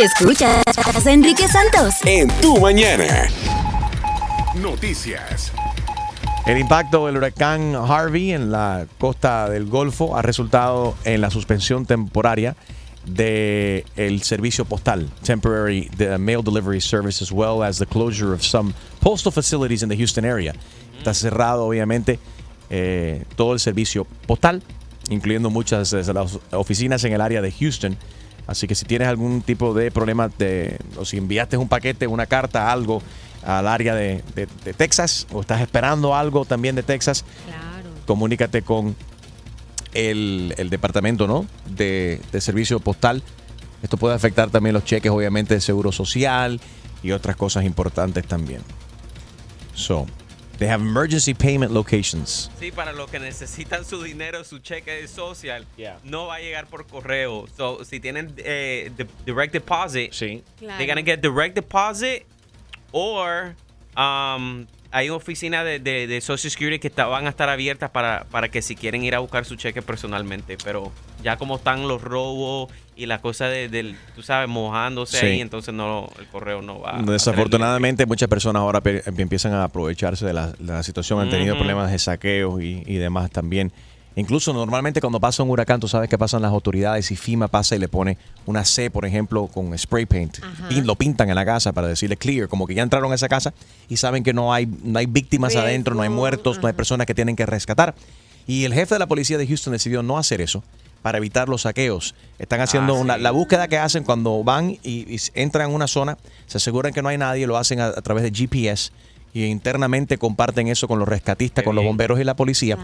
Escuchas a Enrique Santos. En tu mañana. Noticias. El impacto del huracán Harvey en la costa del Golfo ha resultado en la suspensión temporaria del el servicio postal, temporary the mail delivery service, as well as the closure of some postal facilities in the Houston area. Está cerrado, obviamente, eh, todo el servicio postal, incluyendo muchas de las oficinas en el área de Houston. Así que si tienes algún tipo de problema, de, o si enviaste un paquete, una carta, algo al área de, de- de Texas, o estás esperando algo también de Texas, Claro. comunícate con el, el departamento ¿no? de, de servicio postal. Esto puede afectar también los cheques, obviamente, de seguro social y otras cosas importantes también. So, they have emergency payment locations. Sí, para los que necesitan su dinero, su cheque de social, no va a llegar por correo. So, si tienen eh, de- direct deposit, sí. they're gonna get direct deposit or um, hay una oficina de, de, de Social Security que está- van a estar abiertas para, para que si quieren ir a buscar su cheque personalmente. Pero ya como están los robos y la cosa de, del, tú sabes, mojándose Sí. ahí, entonces no, el correo no va. a Desafortunadamente, muchas personas ahora pe- empiezan a aprovecharse de la, de la situación. Han tenido problemas de saqueos y, y demás también. Incluso normalmente cuando pasa un huracán, tú sabes que pasan las autoridades y FIMA pasa y le pone una C, por ejemplo, con spray paint. Pin- lo pintan en la casa para decirle clear, como que ya entraron a esa casa y saben que no hay, no hay víctimas Riesgo, adentro, no hay muertos, no hay personas que tienen que rescatar. Y el jefe de la policía de Houston decidió no hacer eso para evitar los saqueos. Están haciendo Ah, una, sí. la búsqueda que hacen cuando van y, y entran en una zona, se aseguran que no hay nadie, lo hacen a, a través de GPS y internamente comparten eso con los rescatistas, con los bomberos y la policía.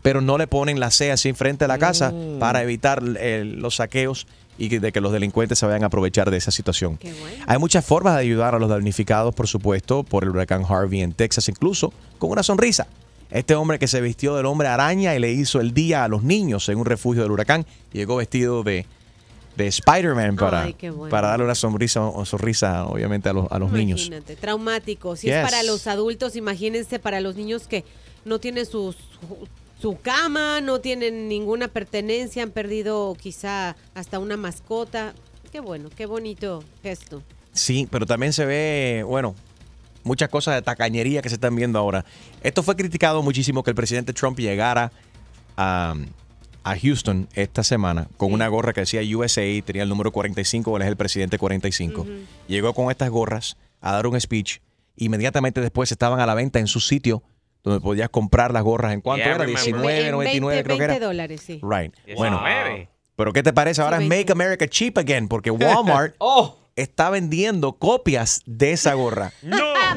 Pero no le ponen la C así enfrente de la casa para evitar eh, los saqueos y de que los delincuentes se vayan a aprovechar de esa situación. Hay muchas formas de ayudar a los damnificados, por supuesto, por el huracán Harvey en Texas, incluso con una sonrisa. Este hombre que se vistió del hombre araña y le hizo el día a los niños en un refugio del huracán, llegó vestido de, de Spider-Man para, Ay, qué bueno. para darle una sonrisa, o sonrisa obviamente, a los, a los niños. Imagínate, traumático. Si Yes. es para los adultos, imagínense para los niños que no tienen sus- su, cama, no tienen ninguna pertenencia, han perdido quizá hasta una mascota. Qué bueno, qué bonito gesto. Sí, pero también se ve, bueno, muchas cosas de tacañería que se están viendo ahora. Esto fue criticado muchísimo que el presidente Trump llegara a, a Houston esta semana con una gorra que decía USA, tenía el número 45, él es el presidente 45. Llegó con estas gorras a dar un speech. Inmediatamente después estaban a la venta en su sitio donde podías comprar las gorras. ¿En cuánto Yeah, era? remember. 19, En 99 20, creo que era. 20 dólares, sí. Right. Bueno, 19. pero ¿qué te parece ahora? Sí, es 20. Make America Cheap Again, porque Walmart está vendiendo copias de esa gorra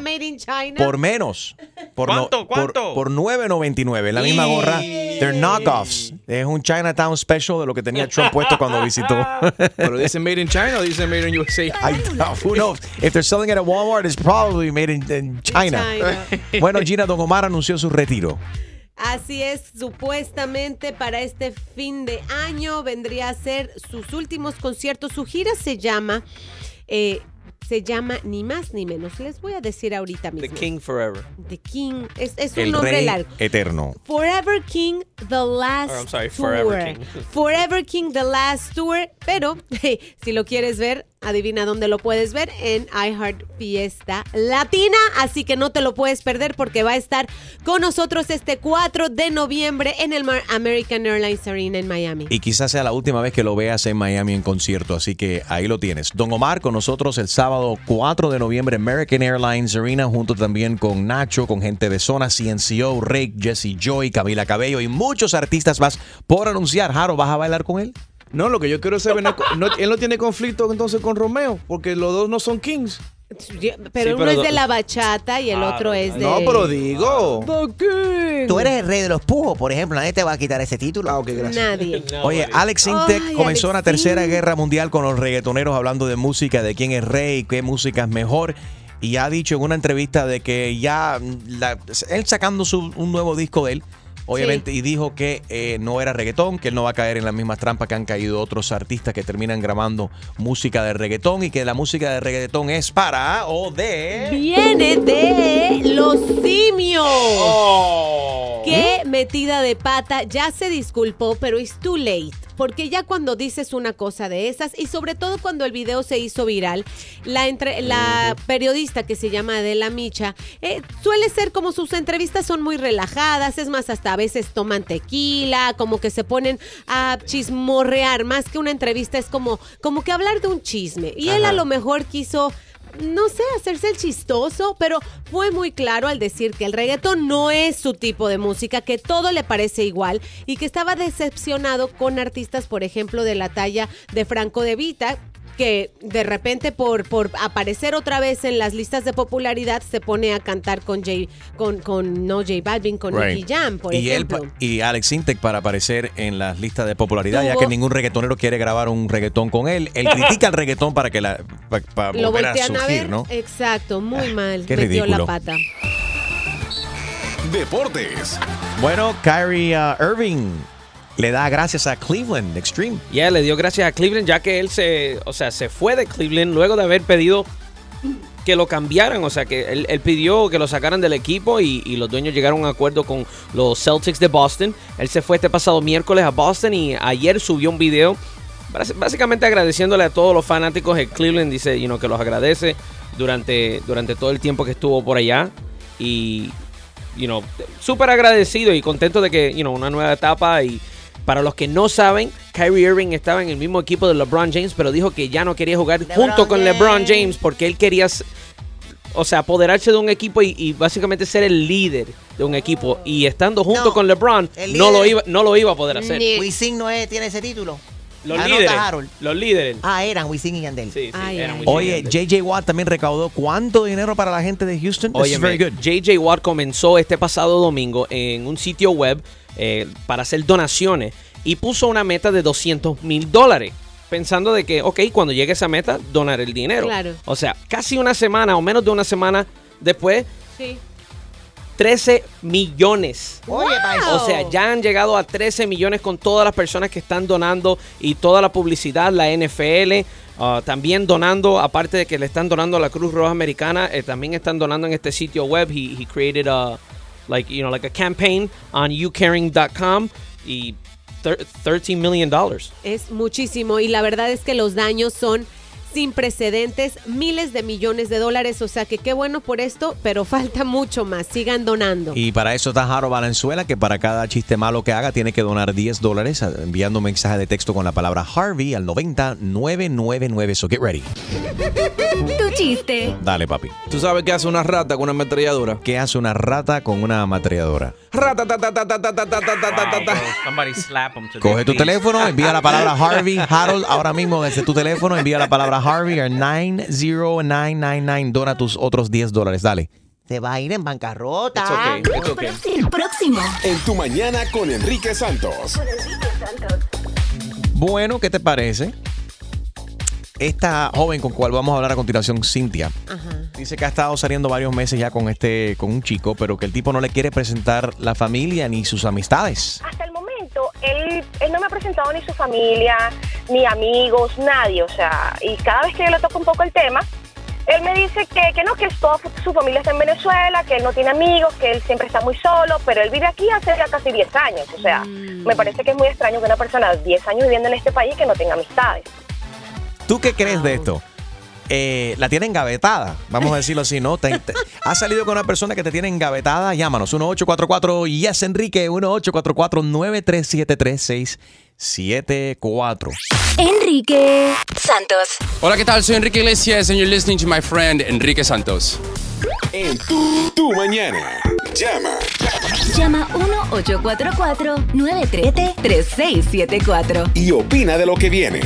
Made in China. por menos. Por no- ¿Cuánto? por- ¿Cuánto? Por, 9.99. La misma gorra. They're knockoffs. Es un Chinatown special de lo que tenía Trump puesto cuando visitó. Pero dicen made in China o dicen made in USA. I who knows? If they're selling it at Walmart, it's probably made in, in China. Bueno, Gina Don Omar anunció su retiro. Así es, supuestamente para este fin de año vendría a ser sus últimos conciertos. Su gira se llama, eh, se llama ni más ni menos. Les voy a decir ahorita The mismo. King Forever. The King. Es, es un El nombre rey largo. eterno. Forever King The Last Oh, I'm sorry, Tour. Forever King. Forever King The Last Tour. Pero si lo quieres ver, adivina dónde lo puedes ver en iHeart Fiesta Latina. Así que no te lo puedes perder porque va a estar con nosotros este 4 de noviembre en el American Airlines Arena en Miami. Y quizás sea la última vez que lo veas en Miami en concierto, así que ahí lo tienes. Don Omar con nosotros el sábado 4 de noviembre American Airlines Arena, junto también con Nacho, con gente de Zona CNCO, Rick, Jesse Joy, Camila Cabello y muchos artistas más por anunciar. Jaro, ¿vas a bailar con él? No, lo que yo quiero saber, no- no- él no tiene conflicto entonces con Romeo, porque los dos no son kings. Pero Sí, uno pero es de la bachata y el otro es de... No, pero digo. Tú eres el rey de los pujos, por ejemplo. Nadie te va a quitar ese título. Ah, ok, gracias. Nadie. Oye, Alex Intec Ay, comenzó Alex una tercera guerra mundial con los reggaetoneros hablando de música, de quién es rey, qué música es mejor. Y ha dicho en una entrevista de que ya la- él sacando su, un nuevo disco de él, obviamente, y dijo que eh, no era reggaetón, que él no va a caer en las mismas trampas que han caído otros artistas que terminan grabando música de reggaetón y que la música de reggaetón es para o de... Viene de los simios. Oh. Qué metida de pata, ya se disculpó, pero it's too late. Porque ya cuando dices una cosa de esas, y sobre todo cuando el video se hizo viral, la, entre, la periodista que se llama Adela Micha, eh, suele ser como sus entrevistas son muy relajadas, es más, hasta a veces toman tequila, como que se ponen a chismorrear, más que una entrevista, es como, como que hablar de un chisme. Y él a lo mejor quiso no sé, hacerse el chistoso, pero fue muy claro al decir que el reggaetón no es su tipo de música, que todo le parece igual y que estaba decepcionado con artistas, por ejemplo, de la talla de Franco de Vita, que de repente por, por aparecer otra vez en las listas de popularidad se pone a cantar con Jay, con, con no J Balvin, con Right. Nicky Jam, por y él ejemplo. pa- y Alex Intec para aparecer en las listas de popularidad, ya que ningún reggaetonero quiere grabar un reggaetón con él. Él critica el reggaetón para que la Lo volver a voltean a, surgir, ver. ¿no? Exacto, muy mal. qué Metió ridículo. la pata. Deportes. Bueno, Kyrie uh, Irving le da gracias a Cleveland Extreme. Ya le dio gracias a Cleveland ya que él se, o sea, se fue de Cleveland luego de haber pedido que lo cambiaran, o sea, que él, pidió que lo sacaran del equipo y, los dueños llegaron a un acuerdo con los Celtics de Boston. Él se fue este pasado miércoles a Boston y ayer subió un video bás- básicamente agradeciéndole a todos los fanáticos de Cleveland, dice you know, que los agradece durante, durante todo el tiempo que estuvo por allá y you know, súper agradecido y contento de que, you know, una nueva etapa y para los que no saben, Kyrie Irving estaba en el mismo equipo de LeBron James, pero dijo que ya no quería jugar LeBron junto con LeBron James. Porque él quería, o sea, apoderarse de un equipo y, y básicamente ser el líder de un equipo y estando junto No, con LeBron no lo iba no lo iba a poder hacer. Wisin no es- tiene ese título. Los Anota, líderes, Harold. los líderes. Ah, eran Wisin y Yandel. Sí, sí, Ay, eran ay. muy Oye. JJ Watt también recaudó cuánto dinero para la gente de Houston. Oye, is very good. JJ Watt comenzó este pasado domingo en un sitio web eh, para hacer donaciones y puso una meta de 200 mil dólares. Pensando de que, ok, cuando llegue esa meta, donar el dinero. Claro. O sea, casi una semana o menos de una semana después, Sí. 13 millones. O sea, ya han llegado a 13 millones con todas las personas que están donando y toda la publicidad, la NFL, ah, también donando, aparte de que le están donando a la Cruz Roja Americana, eh, también están donando en este sitio web. He, he created a, like, you know, like a campaign on youcaring.com y thir- 13 million dollars. Es muchísimo y la verdad es que los daños son sin precedentes, miles de millones de dólares, o sea que qué bueno por esto, pero falta mucho más, sigan donando. Y para eso está Jaro Valenzuela, que para cada chiste malo que haga tiene que donar 10 dólares enviando un mensaje de texto con la palabra Harvey al 90999. So get ready. Tu chiste. Dale, papi. ¿Tú sabes qué hace una rata con una ametralladora? ¿Qué hace una rata con una ametralladora? Rata, ta, ta, ta, ta, ta, ta, ta, ta, ta, ta, ta. Somebody slap him to Coge tu please. teléfono, envía la palabra Harvey, Harold, ahora mismo desde tu teléfono, envía la palabra Harvey al 90999. Dona tus otros 10 dólares. Dale. Se va a ir en bancarrota. It's okay, it's okay. El próximo. En tu mañana con Enrique Santos. Bueno, ¿qué te parece? Esta joven con cual vamos a hablar a continuación, Cintia, Ajá. dice que ha estado saliendo varios meses ya con este, con un chico, pero que el tipo no le quiere presentar la familia ni sus amistades. Hasta el momento, él, él no me ha presentado ni su familia, ni amigos, nadie. O sea, y cada vez que yo le toco un poco el tema, él me dice que, que no, que toda su familia está en Venezuela, que él no tiene amigos, que él siempre está muy solo, pero él vive aquí hace ya casi 10 años. O sea, me parece que es muy extraño que una persona de 10 años viviendo en este país que no tenga amistades. ¿Tú qué crees de esto? Eh, la tiene engavetada, vamos a decirlo así, ¿no? Te- te- ¿Has salido con una persona que te tiene engavetada? Llámanos, 1844 Yes Enrique, 1844 9373674 Enrique Santos. Hola, ¿qué tal? Soy Enrique Iglesias and you're listening to my friend Enrique Santos. En tu, tu mañana. Llama. Llama 1-844-937-3674. Y opina de lo que viene.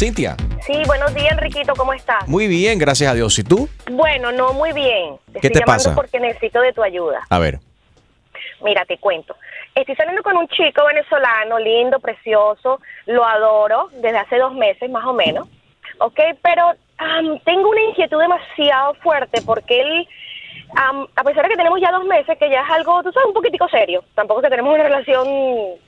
Cintia, Sí, buenos días, Enriquito, ¿cómo estás? muy bien, gracias a Dios. ¿Y tú? Bueno, no muy bien. ¿Qué estoy te pasa? porque necesito de tu ayuda. A ver. Mira, te cuento. Estoy saliendo con un chico venezolano, lindo, precioso, lo adoro desde hace dos meses más o menos, ¿ok? Pero tengo una inquietud demasiado fuerte porque él, am, a pesar de que tenemos ya dos meses, que ya es algo, tú sabes, un poquitico serio, tampoco que tenemos una relación,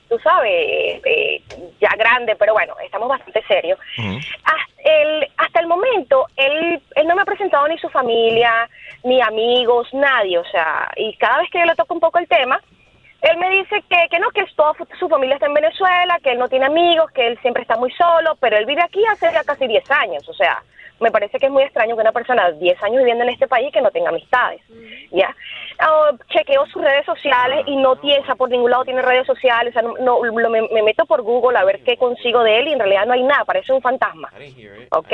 tú sabes, eh, ya grande, pero bueno, estamos bastante serios. Hasta el, hasta el momento, él, él no me ha presentado ni su familia, ni amigos, nadie, o sea, y cada vez que yo le toco un poco el tema, él me dice que, que no, que toda su familia está en Venezuela, que él no tiene amigos, que él siempre está muy solo, pero él vive aquí hace ya casi 10 años, o sea, me parece que es muy extraño que una persona de 10 años viviendo en este país que no tenga amistades, ¿ya? Ah, chequeo sus redes sociales y no tiene, por ningún lado tiene redes sociales, o sea, no, lo- me, me meto por Google a ver qué consigo de él y en realidad no hay nada, parece un fantasma, ¿ok?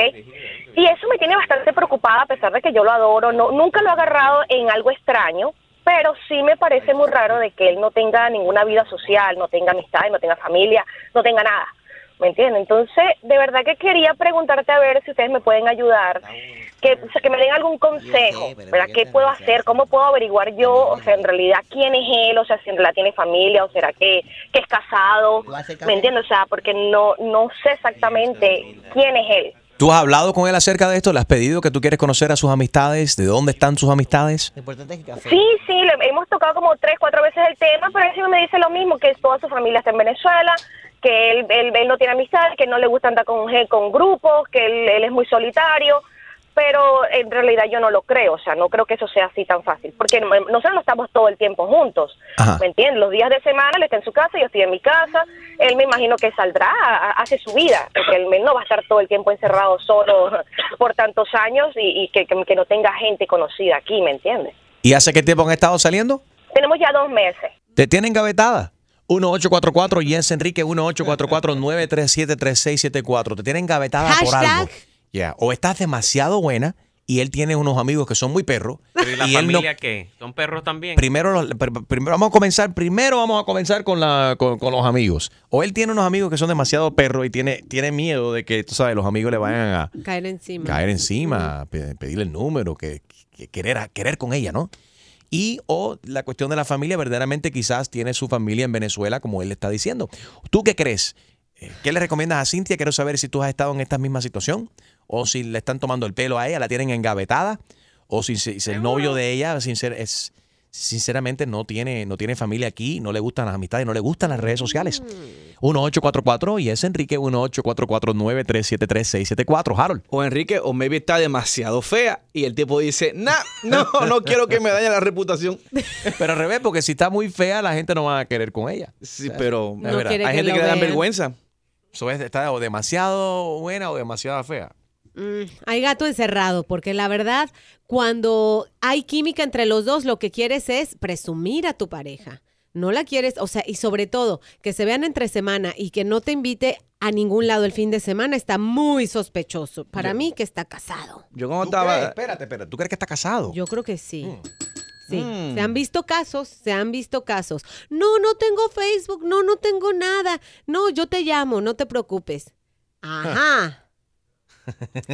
Y eso me tiene bastante preocupada a pesar de que yo lo adoro, no, nunca lo he agarrado en algo extraño, pero sí me parece muy raro de que él no tenga ninguna vida social, no tenga amistades, no tenga familia, no tenga nada. ¿Me entiendes? Entonces, de verdad que quería preguntarte a ver si ustedes me pueden ayudar, que, o sea, que me den algún consejo, ¿verdad? ¿Qué puedo hacer? ¿Cómo puedo averiguar yo, o sea, en realidad quién es él? O sea, si en realidad tiene familia, o será que, que es casado, ¿me entiendes? O sea, porque no, no sé exactamente quién es él. ¿Tú has hablado con él acerca de esto? ¿Le has pedido que tú quieres conocer a sus amistades? ¿De dónde están sus amistades? Sí, sí, le- hemos tocado como tres, cuatro veces el tema, pero él siempre me dice lo mismo, que toda su familia está en Venezuela, que él, él, él no tiene amistad, que no le gusta andar con, con grupos, que él, él es muy solitario, pero en realidad yo no lo creo, o sea, no creo que eso sea así tan fácil, porque no- nosotros no estamos todo el tiempo juntos, Ajá. ¿me entiendes? Los días de semana él está en su casa, yo estoy en mi casa, él me imagino que saldrá, hace su vida, porque él no va a estar todo el tiempo encerrado solo por tantos años y, y que, que, que no tenga gente conocida aquí, ¿me entiendes? ¿Y hace qué tiempo han estado saliendo? Tenemos ya dos meses. ¿Te tienen gavetada? 1844 Jens Enrique 1844-937-3674. Te tienen gavetada por algo. Ya, O estás demasiado buena y él tiene unos amigos que son muy perros. Pero ¿y la y él no- familia qué? ¿Son perros también? Primero, los- primero vamos a comenzar, primero vamos a comenzar con, la, con, con los amigos. O él tiene unos amigos que son demasiado perros y tiene, tiene miedo de que, tú sabes, los amigos le vayan a Caer encima. caer encima, pe- pedirle el número, que, que querer, a- querer con ella, ¿no? Y o la cuestión de la familia, verdaderamente quizás tiene su familia en Venezuela, como él está diciendo. ¿Tú qué crees? Eh, ¿Qué le recomiendas a Cintia? Quiero saber si tú has estado en esta misma situación o si le están tomando el pelo a ella, la tienen engavetada o si, si- si el novio de ella sincer- es, sinceramente no tiene, no tiene familia aquí, no le gustan las amistades, no le gustan las redes sociales. 1844 y es Enrique 1844-937-3674. Harold. O Enrique, o maybe está demasiado fea y el tipo dice, nah, no, no quiero que me dañe la reputación. Pero al revés, porque si está muy fea, la gente no va a querer con ella. Sí, pero hay gente que le dan vergüenza. Eso es, está o demasiado buena o demasiado fea. Mm, hay gato encerrado, porque la verdad, cuando hay química entre los dos, lo que quieres es presumir a tu pareja. No la quieres, o sea, y sobre todo, que se vean entre semana y que no te invite a ningún lado el fin de semana está muy sospechoso. Para mí que está casado. Yo cuando ¿Tú crees? estaba... Espérate, espérate. ¿Tú crees que está casado? Yo creo que sí. Mm. Sí, Mm. se han visto casos, se han visto casos. No, no tengo Facebook, no, no tengo nada. No, yo te llamo, no te preocupes. Ajá.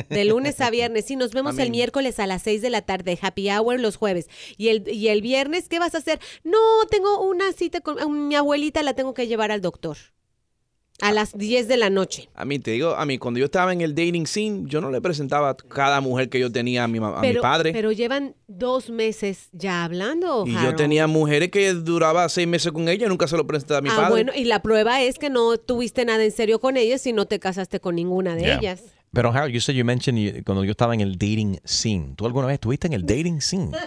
De lunes a viernes. Sí, nos vemos el miércoles a las 6 de la tarde, happy hour los jueves. Y el, y el viernes, ¿qué vas a hacer? No, tengo una cita con a mi abuelita, la tengo que llevar al doctor. A las 10 de la noche. A mí, te digo, a mí, cuando yo estaba en el dating scene, yo no le presentaba a cada mujer que yo tenía a mi, ma- a mi Pero, padre. pero llevan dos meses ya hablando. y yo tenía mujeres que duraba seis meses con ella y nunca se lo presenté a mi ah, padre. bueno, y la prueba es que no tuviste nada en serio con ellas y no te casaste con ninguna de Yeah. ellas. Pero Harold, you said you mentioned you- cuando yo estaba en el dating scene. ¿Tú alguna vez estuviste en el dating scene?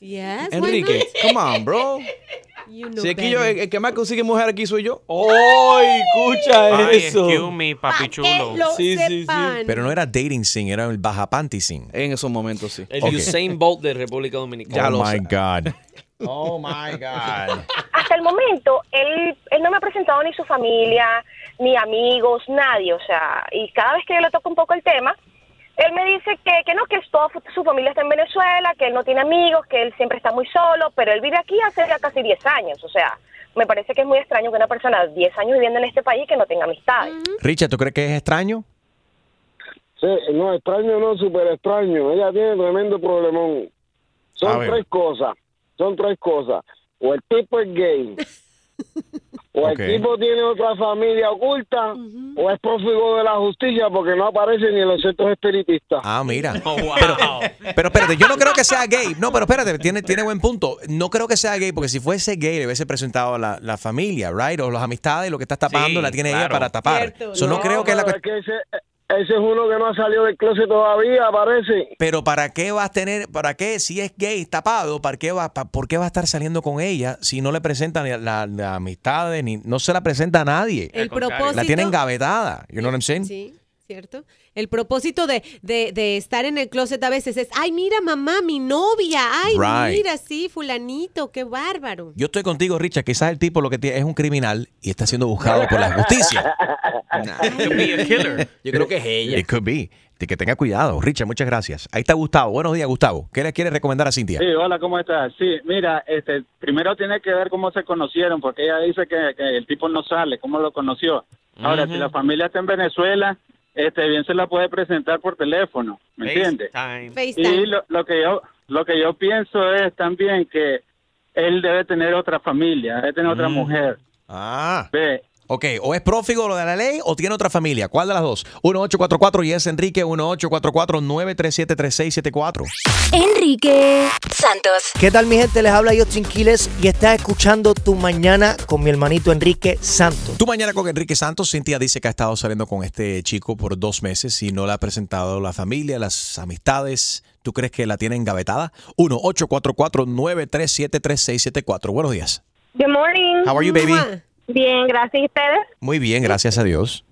Yes, Enrique, come on, bro. You know Si aquí yo, el, el que más consigue mujer aquí soy yo. ¡Ay, escucha Ay, eso! excuse me, papi chulo. lo Sí, sí, sí. Pero no era dating scene, era el baja panty scene. En esos momentos, sí. El. Usain Bolt de República Dominicana. Ya oh lo my sé. God. Oh my God. Hasta el momento, él, él no me ha presentado ni su familia, ni amigos, nadie, o sea, y cada vez que yo le toco un poco el tema, él me dice que, que no, que es toda su familia está en Venezuela, que él no tiene amigos, que él siempre está muy solo, pero él vive aquí hace ya casi 10 años, o sea, me parece que es muy extraño que una persona de 10 años viviendo en este país que no tenga amistades. Richard, ¿tú crees que es extraño? Sí, no, extraño no, súper extraño. Ella tiene tremendo problemón. Son tres cosas, son tres cosas. O el tipo es gay, o el tipo tiene otra familia oculta, o es prófugo de la justicia porque no aparece ni en los centros espiritistas. Ah, mira. Oh, wow. Pero espérate, yo no creo que sea gay. No, pero espérate, tiene, tiene buen punto. No creo que sea gay, porque si fuese gay le hubiese presentado la, la familia, right? O las amistades, lo que estás tapando Sí, la tiene ella claro. para tapar. Cierto, So, no, no. creo que es la pero es que ese, ese es uno que no ha salido del closet todavía, parece. Pero ¿para qué vas a tener, para qué, si es gay, tapado, ¿para qué va, pa- ¿por qué va a estar saliendo con ella si no le presentan la, la, la amistad, ni, no se la presenta a nadie? El propósito. La tienen gavetada, you know what I'm saying? Sí, ¿cierto? El propósito de, de, de estar en el closet a veces es, ay, mira, mamá, mi novia, ay, Right. mira, sí, fulanito, qué bárbaro. Yo estoy contigo, Richard. Quizás el tipo lo que tiene es un criminal y está siendo buscado por la justicia. Yo creo que es ella. It could be. De que tenga cuidado. Richard, muchas gracias. Ahí está Gustavo. Buenos días, Gustavo. ¿Qué le quieres recomendar a Cintia? Sí, hola, ¿cómo estás? Sí, mira, este, primero tiene que ver cómo se conocieron, porque ella dice que, que el tipo no sale, cómo lo conoció. Ahora, si la familia está en Venezuela, este, bien se la puede presentar por teléfono, ¿me entiendes? Y lo, lo que yo, lo que yo pienso es también que él debe tener otra familia, debe tener otra Mm. mujer. Ah. Ve, Ok, o es prófigo lo de la ley o tiene otra familia. ¿Cuál de las dos? 1844 y es Enrique 1844-937-3674. Enrique Santos. ¿Qué tal mi gente? Les habla Justin Quiles y estás escuchando Tu Mañana con mi hermanito Enrique Santos. Tu mañana con Enrique Santos. Cintia dice que ha estado saliendo con este chico por dos meses y no le ha presentado la familia, las amistades. ¿Tú crees que la tiene engavetada? 1-844-937-3674. Buenos días. Good morning. How are you, baby? Bien, gracias. ¿Y ustedes? Muy bien, gracias a Dios.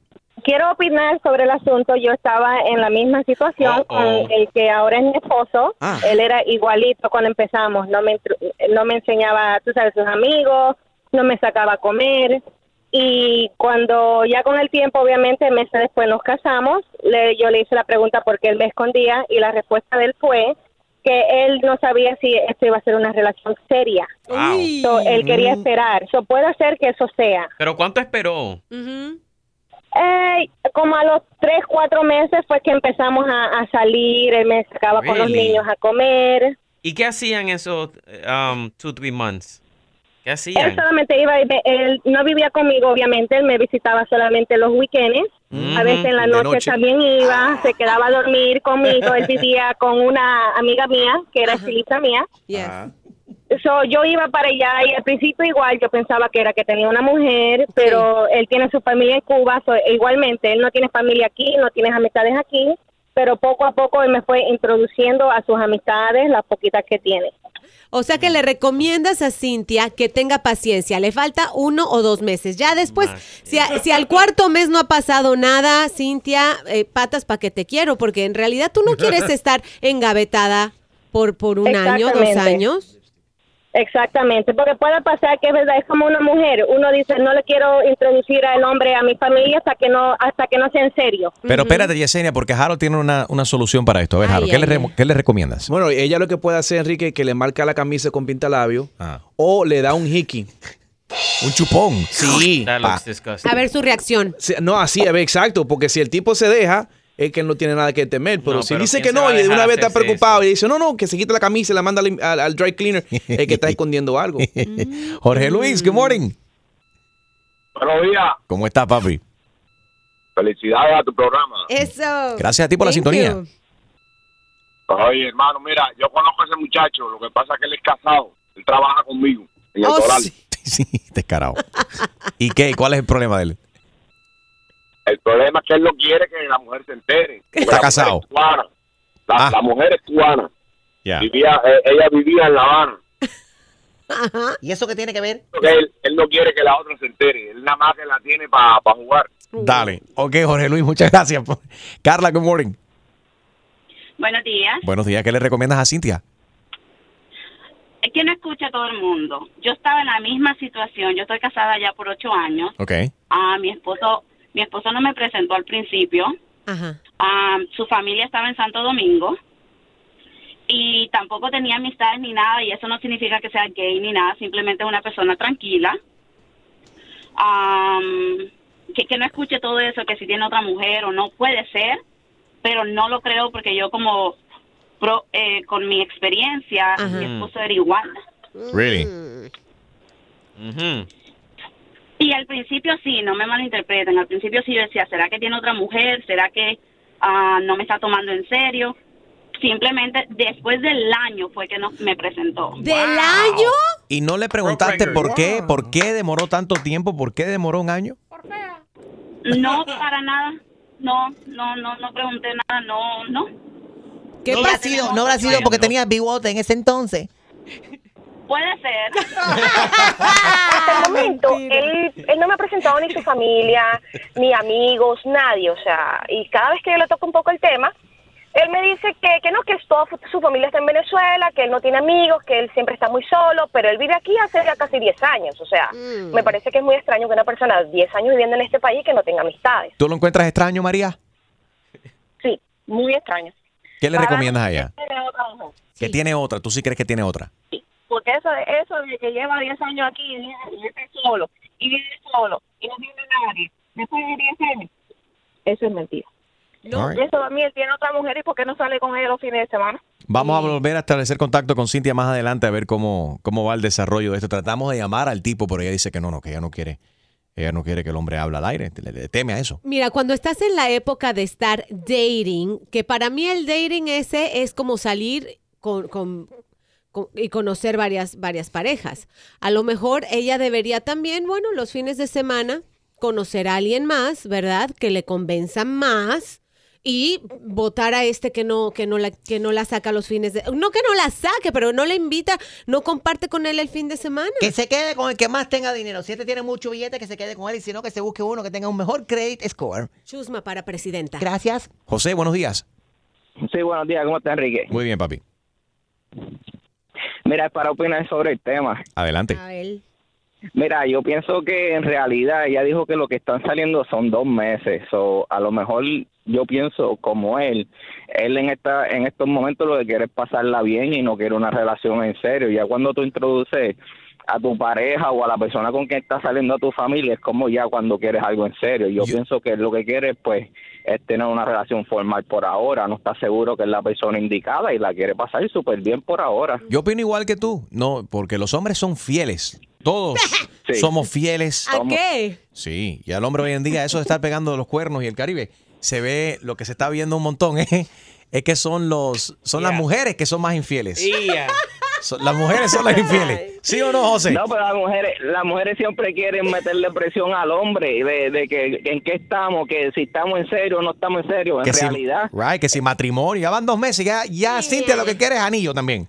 Quiero opinar sobre el asunto. Yo estaba en la misma situación Uh-oh. con el que ahora es mi esposo. Ah. Él era igualito cuando empezamos. No me, no me enseñaba, tú sabes, sus amigos, no me sacaba a comer. Y cuando ya con el tiempo, obviamente, meses después nos casamos, le, yo le hice la pregunta por qué él me escondía y la respuesta de él fue que él no sabía si esto iba a ser una relación seria. Wow. So, él quería Mm. esperar. So, puede ser que eso sea. ¿Pero cuánto esperó? Eh, como a los tres, cuatro meses fue que empezamos a, a salir, él me sacaba con los niños a comer. ¿Y qué hacían esos um, two, three months? ¿Qué Él solamente iba, y ve- él no vivía conmigo, obviamente, él me visitaba solamente los weekends. A veces en la noche, noche. también iba, se quedaba a dormir conmigo. Él vivía con una amiga mía, que era estilista mía. So, yo iba para allá y al principio igual yo pensaba que era que tenía una mujer, pero él tiene su familia en Cuba, so, igualmente él no tiene familia aquí, no tiene amistades aquí, pero poco a poco él me fue introduciendo a sus amistades, las poquitas que tiene. O sea que le recomiendas a Cintia que tenga paciencia. Le falta uno o dos meses. Ya después, si, a- si al cuarto mes no ha pasado nada, Cintia, eh, patas pa' que te quiero, porque en realidad tú no quieres estar engavetada por, por un año, dos años. Exactamente, porque puede pasar que es verdad, es como una mujer, uno dice, no le quiero introducir al hombre a mi familia hasta que no hasta que no sea en serio. Pero espérate, Yesenia, porque Harold tiene una, una solución para esto. A ver, Harold, ¿qué, ay, le, re- qué le recomiendas? Bueno, ella lo que puede hacer, Enrique, es que le marca la camisa con pintalabio Ah. o le da un hickey. Un chupón. Sí. That looks disgusting. A ver su reacción. No, así, a ver, exacto, porque si el tipo se deja, es que él no tiene nada que temer. Pero No, si pero dice ¿quién que no y de una vez está preocupado y dice, no, no, que se quite la camisa y la manda al, al- al dry cleaner, es que está escondiendo algo. Jorge Luis, good morning. Buenos días. ¿Cómo está, papi? Felicidades a tu programa. Eso. Gracias a ti por la sintonía. you. Oye, hermano, mira, yo conozco a ese muchacho. Lo que pasa es que él es casado. Él trabaja conmigo en el Oh, sí. Sí, descarado. ¿Y qué? ¿Cuál es el problema de él? El problema es que él no quiere que la mujer se entere. Está la mujer casado. es cubana. La, Ah. la mujer es cubana. Vivía, eh, ella vivía en La Habana. ¿Y eso qué tiene que ver? Porque Él, él no quiere que la otra se entere. Él nada más que la tiene para jugar. Dale. Ok, Jorge Luis, muchas gracias. Carla, good morning. Buenos días. Buenos días. ¿Qué le recomiendas a Cintia? Es que no escucha a todo el mundo. Yo estaba en la misma situación. Yo estoy casada ya por ocho años. Ok. Ah, mi esposo, mi esposo no me presentó al principio. Ajá. Ah, su familia estaba en Santo Domingo y tampoco tenía amistades ni nada y eso no significa que sea gay ni nada, simplemente es una persona tranquila. Am, que, que no escuche todo eso, que si tiene otra mujer o no, puede ser, pero no lo creo porque yo como pro- eh, con mi experiencia, mi esposo era igual. Really? Y al principio sí, no me malinterpreten, al principio sí yo decía, ¿será que tiene otra mujer? ¿Será que ah, no me está tomando en serio? Simplemente después del año fue que no, me presentó. ¿Del año? ¿Y no le preguntaste por qué? ¿Por qué demoró tanto tiempo? ¿Por qué demoró un año? No, para nada. no, no, no, no pregunté nada, no, no. ¿No habrá sido, no habrá sido porque tenía bigote en ese entonces? Puede ser. Hasta el momento, él, él no me ha presentado ni su familia, ni amigos, nadie, o sea, y cada vez que yo le toco un poco el tema, él me dice que, que no, que es toda su familia está en Venezuela, que él no tiene amigos, que él siempre está muy solo, pero él vive aquí hace ya casi 10 años, o sea, Mm. me parece que es muy extraño que una persona de 10 años viviendo en este país que no tenga amistades. ¿Tú lo encuentras extraño, María? Sí, muy extraño. ¿Qué le Para recomiendas a mí, ella? tiene otra mujer. Que tiene otra. ¿Tú sí crees que tiene otra? Porque eso, eso de que lleva 10 años aquí y y está solo, y vive solo, y no tiene nadie, después de 10 años, eso es mentira. No. Right. Eso a mí, él tiene otra mujer y ¿por qué no sale con ella los fines de semana? Vamos a volver a establecer contacto con Cintia más adelante a ver cómo, cómo va el desarrollo de esto. Tratamos de llamar al tipo, pero ella dice que no, no, que ella no quiere. Ella no quiere que el hombre hable al aire. Le, le teme a eso. Mira, cuando estás en la época de estar dating, que para mí el dating ese es como salir con, con- con- y conocer varias, varias parejas. A lo mejor ella debería también, bueno, los fines de semana conocer a alguien más, ¿verdad? Que le convenza más y votar a este que no, que no la, que no la saca los fines de, no que no la saque, pero no le invita, no comparte con él el fin de semana. Que se quede con el que más tenga dinero. Si este tiene mucho billete, que se quede con él. Y si no, que se busque uno que tenga un mejor credit score. Chusma para presidenta. Gracias. José, buenos días. Sí, buenos días, ¿cómo está Enrique? Muy bien, papi. Mira, es para opinar sobre el tema. Adelante. Mira, yo pienso que en realidad ella dijo que lo que están saliendo son dos meses. o a lo mejor yo pienso como él, él en esta en estos momentos lo que quiere es pasarla bien y no quiere una relación en serio. Ya cuando tú introduces a tu pareja o a la persona con quien estás saliendo a tu familia es como ya cuando quieres algo en serio. Yo, pienso que lo que quiere pues es tener una relación formal por ahora, no está seguro que es la persona indicada y la quiere pasar súper bien por ahora. Yo opino igual que tú. No, porque los hombres son fieles. Todos somos fieles. ¿A qué? Sí, y al hombre hoy en día eso de estar pegando los cuernos y el Caribe, se ve, lo que se está viendo un montón ¿eh? es que son los son las mujeres que son más infieles. Son- las mujeres son las infieles. ¿Sí o no, José? No, pero las mujeres, las mujeres siempre quieren meterle presión al hombre de, de que en qué estamos, que si estamos en serio o no estamos en serio. En que si, realidad, right, que si matrimonio, ya van dos meses, ya, ya Cintia lo que quiere es anillo también.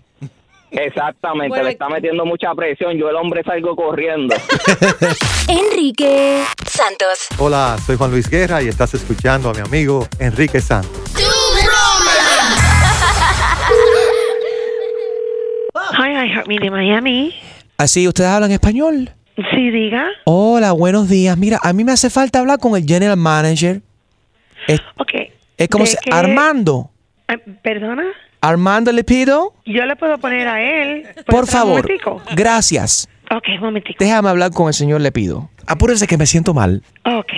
exactamente, Bueno, le está metiendo mucha presión. Yo el hombre salgo corriendo. Enrique Santos. Hola, soy Juan Luis Guerra y estás escuchando a mi amigo Enrique Santos. Hi, iHeartMedia Miami. Así, ¿ustedes hablan español? Sí, diga. Hola, buenos días. Mira, a mí me hace falta hablar con el general manager. Es, Ok. es como ¿De si? Armando. Eh, ¿Perdona? Armando le pido, Yo le puedo poner a él. ¿Puedo por un favor. momentico? Gracias. Ok, un momentico. Déjame hablar con el señor le pido. Apúrese que me siento mal. Ok.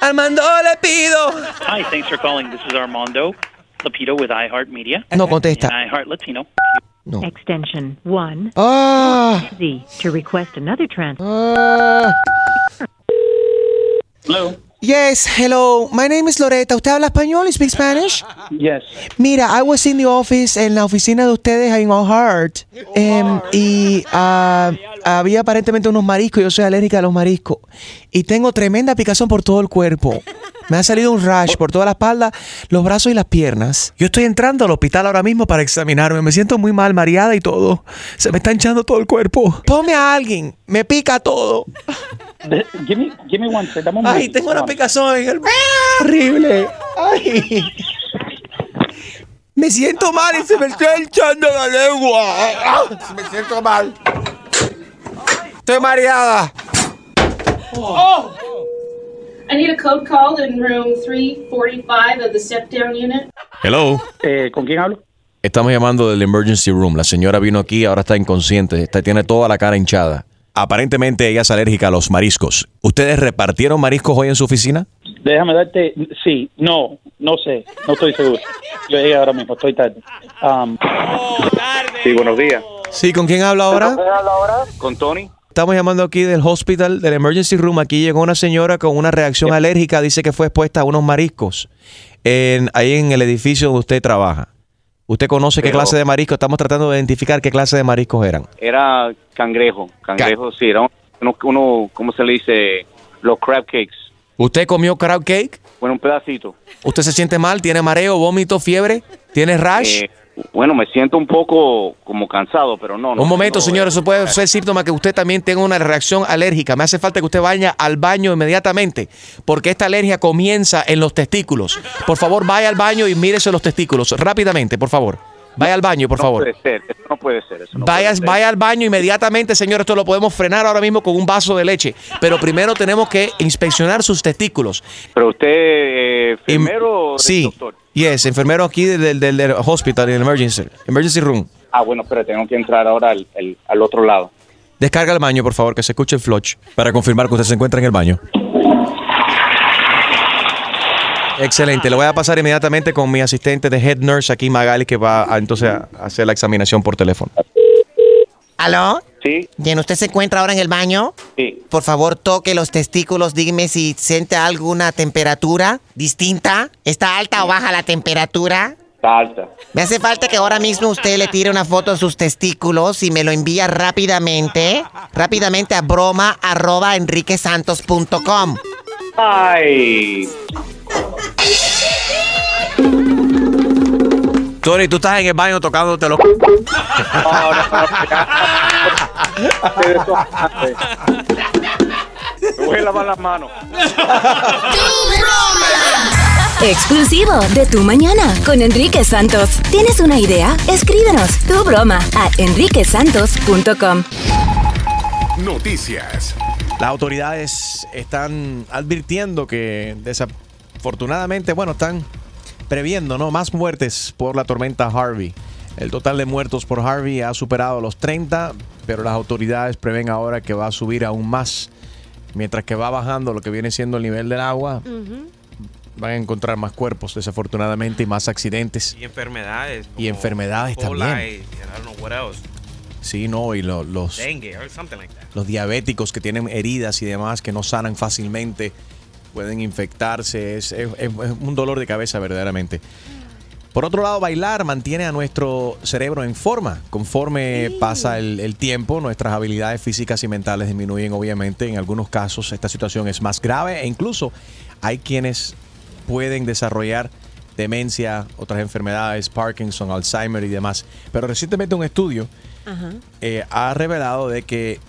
Armando le pido. Hi, thanks for calling. This is Armando Lapito with iHeartMedia. No contesta. IHeart Latino. No. Extension 1. Ah. Z to request another transfer. Hello. Yes, hello. My name is Loreta. ¿Usted habla español? You speak Spanish? Yes. Mira, I was in the office, en la oficina de ustedes en All Heart. em, y ah, había aparentemente unos mariscos. Yo soy alérgica a los mariscos. Y tengo tremenda picazón por todo el cuerpo. Me ha salido un rash por toda la espalda, los brazos y las piernas. Yo estoy entrando al hospital ahora mismo para examinarme. Me siento muy mal, mareada y todo. Se me está hinchando todo el cuerpo. Ponme a alguien. Me pica todo. Give me, give me one second. Dame un Ay, tengo una picazón en el... Horrible. Ay. Me siento mal y se me está hinchando la lengua. Ah, Me siento mal. Estoy mareada. I need a code call in room 345 of the step down unit. Hello. Eh, ¿Con quién hablo? Estamos llamando del emergency room. La señora vino aquí, ahora está inconsciente. Está, tiene toda la cara hinchada. Aparentemente ella es alérgica a los mariscos. ¿Ustedes repartieron mariscos hoy en su oficina? Déjame darte. Sí, no, no sé. No estoy seguro. Yo llegué ahora mismo, estoy tarde. Um, Sí, buenos días. Sí, ¿con quién habla ahora? Con Tony. Estamos llamando aquí del hospital, del emergency room. Aquí llegó una señora con una reacción alérgica. Dice que fue expuesta a unos mariscos en, ahí en el edificio donde usted trabaja. ¿Usted conoce qué clase de mariscos? Estamos tratando de identificar qué clase de mariscos eran. Era cangrejo. Cangrejo, sí. Era uno, uno, ¿cómo se le dice? Los crab cakes. ¿Usted comió crab cake? Bueno, un pedacito. ¿Usted se siente mal? ¿Tiene mareo, vómito, fiebre? ¿Tiene rash? Eh, bueno, me siento un poco como cansado, pero no. no Un momento, no, señor, eh, eso puede ser síntoma que usted también tenga una reacción alérgica. Me hace falta que usted vaya al baño inmediatamente, porque esta alergia comienza en los testículos. Por favor, vaya al baño y mírese los testículos rápidamente, por favor. Vaya al baño, por no favor. puede ser, eso no puede ser. Eso no Vaya, puede ser. vaya al baño inmediatamente, señor. Esto lo podemos frenar ahora mismo con un vaso de leche. Pero primero tenemos que inspeccionar sus testículos. Pero usted, eh, enfermero o Sí. Yes, enfermero aquí del, del, hospital, en el emergency, emergency room. Ah, bueno, pero tengo que entrar ahora al, al- al otro lado. Descarga el baño, por favor, que se escuche el flush para confirmar que usted se encuentra en el baño. Excelente, le voy a pasar inmediatamente con mi asistente de head nurse aquí, Magali, que va a, entonces a hacer la examinación por teléfono. ¿Aló? Sí. Bien, ¿usted se encuentra ahora en el baño? Sí. Por favor, toque los testículos, dígame si siente alguna temperatura distinta. ¿Está alta o baja la temperatura? Está alta. Me hace falta que ahora mismo usted le tire una foto de sus testículos y me lo envía rápidamente, rápidamente a broma arroba enriquesantos.com. Ay. Tony, tú estás en el baño tocándote los... Me voy a lavar las manos. Exclusivo de Tu Mañana con Enrique Santos. ¿Tienes una idea? Escríbenos tu broma a enriquesantos.com. Noticias. Las autoridades están advirtiendo que desafortunadamente, bueno, están previendo, ¿no? Más muertes por la tormenta Harvey. El total de muertos por Harvey ha superado los 30, pero las autoridades prevén ahora que va a subir aún más. Mientras que va bajando lo que viene siendo el nivel del agua, van a encontrar más cuerpos, desafortunadamente, y más accidentes. Y enfermedades. Y enfermedades también. Sí, no, y lo- los, Dengue or like that. los diabéticos que tienen heridas y demás que no sanan fácilmente, pueden infectarse. Es, es- es un dolor de cabeza verdaderamente. Por otro lado, bailar mantiene a nuestro cerebro en forma. Conforme pasa el, el tiempo, nuestras habilidades físicas y mentales disminuyen, obviamente. En algunos casos, esta situación es más grave e incluso hay quienes pueden desarrollar demencia, otras enfermedades, Parkinson, Alzheimer y demás. Pero recientemente un estudio eh, ha revelado de que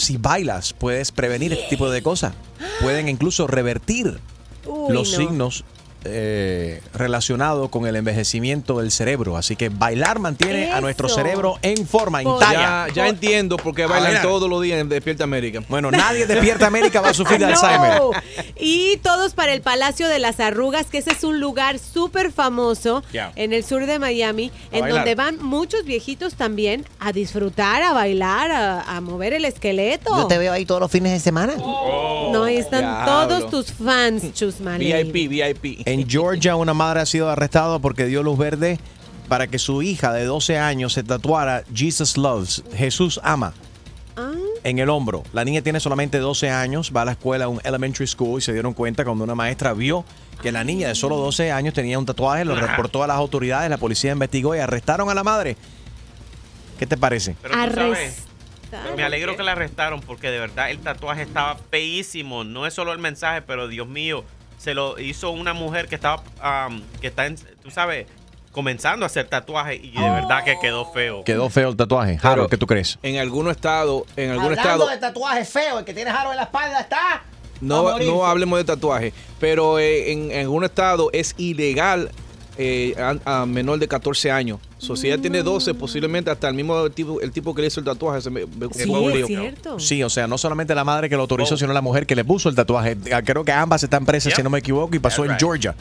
si bailas puedes prevenir este tipo de cosas. Pueden incluso revertir Uy, los no. signos eh, relacionados con el envejecimiento del cerebro. Así que bailar mantiene a nuestro cerebro en forma, Ya, intacta. ya entiendo por qué bailan todos los días en Despierta América. Bueno, nadie en Despierta América va a sufrir de No. Alzheimer. Y todos para el Palacio de las Arrugas, que ese es un lugar súper famoso en el sur de Miami, A en bailar. donde van muchos viejitos también a disfrutar, a bailar, a, a mover el esqueleto. Yo te veo ahí todos los fines de semana. No, ahí están Diablo. todos tus fans, Chusmale. VIP. En Georgia, una madre ha sido arrestada porque dio luz verde para que su hija de 12 años se tatuara Jesus Loves, Jesús ama, Ah. en el hombro. La niña tiene solamente 12 años, va a la escuela, a un elementary school, y se dieron cuenta cuando una maestra vio que la niña de solo 12 años tenía un tatuaje, lo reportó a las autoridades, la policía investigó y arrestaron a la madre. ¿Qué te parece? Pero tú sabes, me alegro que la arrestaron porque de verdad el tatuaje estaba feísimo. No es solo el mensaje, pero Dios mío, se lo hizo una mujer que estaba, um, que está, en, tú sabes, comenzando a hacer tatuaje y de verdad que quedó feo. Quedó feo el tatuaje. Harold, ¿qué tú crees? En algunos estados, en algún Hablando estado, de tatuajes feos, el que tiene jaro en la espalda está. no, no hablemos de tatuaje, pero eh, en, en algún estado es ilegal eh, a, a menor de 14 años. So, si ella tiene 12, posiblemente hasta el mismo tipo, el tipo que le hizo el tatuaje se me, me- Sí, o sea, no solamente la madre que lo autorizó, sino la mujer que le puso el tatuaje. Ah, Creo que ambas están presas, Yep. si no me equivoco, y pasó en right. Georgia.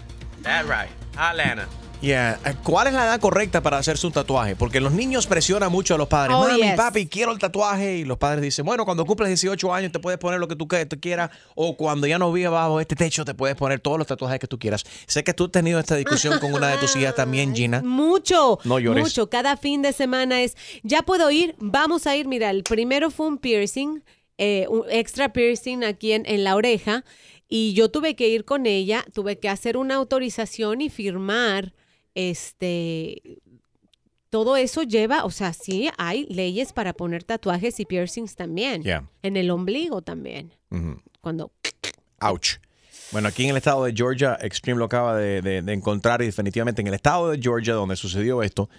That's right. Atlanta. Yeah. Eh, ¿Cuál es la edad correcta para hacerse un tatuaje? Porque los niños presionan mucho a los padres. Oh, Mami, yes. papi, quiero el tatuaje. Y los padres dicen, bueno, cuando cumples 18 años te puedes poner lo que tú, que- tú quieras. O cuando ya no vives bajo este techo te puedes poner todos los tatuajes que tú quieras. Sé que tú has tenido esta discusión con una de tus hijas también, Gina. Mucho. No llores. Mucho. Cada fin de semana es, ya puedo ir, vamos a ir. Mira, el primero fue un piercing, eh, un extra piercing aquí en, en la oreja. Y yo tuve que ir con ella, tuve que hacer una autorización y firmar. Este. Todo eso lleva, o sea, sí, hay leyes para poner tatuajes y piercings también. Yeah. En el ombligo también. Cuando. Ouch. Bueno, aquí en el estado de Georgia, Extreme lo acaba de, de- de encontrar y definitivamente en el estado de Georgia donde sucedió esto,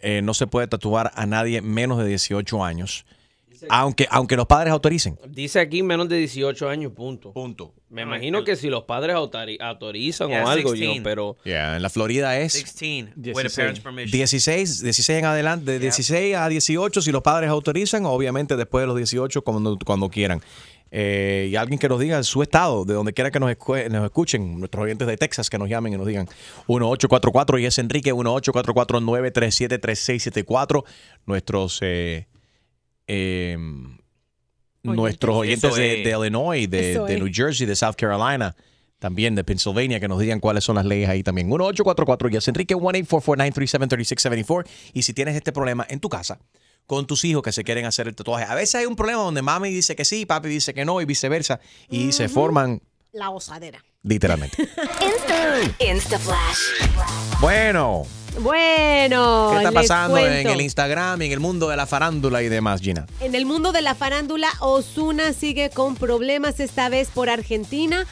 eh, no se puede tatuar a nadie menos de 18 años, aunque, aunque los padres autoricen. Dice aquí menos de 18 años, punto. Punto. Me imagino que si los padres autori- autorizan Yeah, o algo, 16. yo, pero... Yeah, en la Florida es 16 with a parent's permission. 16, 16 en adelante, de 16 a 18 si los padres autorizan, obviamente después de los 18 cuando, cuando quieran. Eh, y alguien que nos diga su estado, de donde quiera que nos, escu- nos escuchen, nuestros oyentes de Texas que nos llamen y nos digan 1844 y es Enrique 1844-937-3674. Nuestros eh, eh, nuestros oyentes de, Illinois, de. New Jersey, de South Carolina, también de Pennsylvania, que nos digan cuáles son las leyes ahí también. 1844 yes Enrique 1-844-937-3674. Y si tienes este problema en tu casa, con tus hijos que se quieren hacer el tatuaje, a veces hay un problema donde mami dice que sí, papi dice que no y viceversa, y se forman La osadera. literalmente. Insta Flash. Bueno, Bueno, ¿qué está les pasando en el Instagram y en el mundo de la farándula y demás, Gina? En el mundo de la farándula, Osuna sigue con problemas esta vez por Argentina.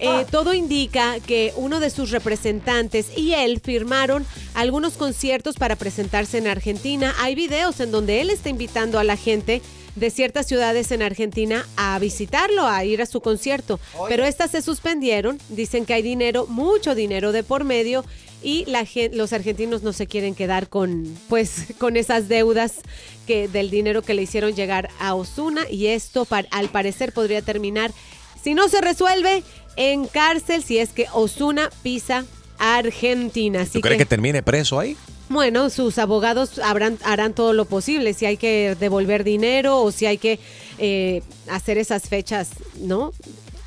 Eh, todo indica que uno de sus representantes y él firmaron algunos conciertos para presentarse en Argentina. Hay videos en donde él está invitando a la gente de ciertas ciudades en Argentina a visitarlo, a ir a su concierto. Pero estas se suspendieron. Dicen que hay dinero, mucho dinero de por medio y la los argentinos no se quieren quedar con pues con esas deudas que del dinero que le hicieron llegar a Osuna y esto par- al parecer podría terminar si no se resuelve en cárcel si es que Osuna pisa Argentina. Así ¿Tú crees que termine preso ahí? Bueno, sus abogados habrán, harán todo lo posible, si hay que devolver dinero o si hay que eh, hacer esas fechas, ¿no?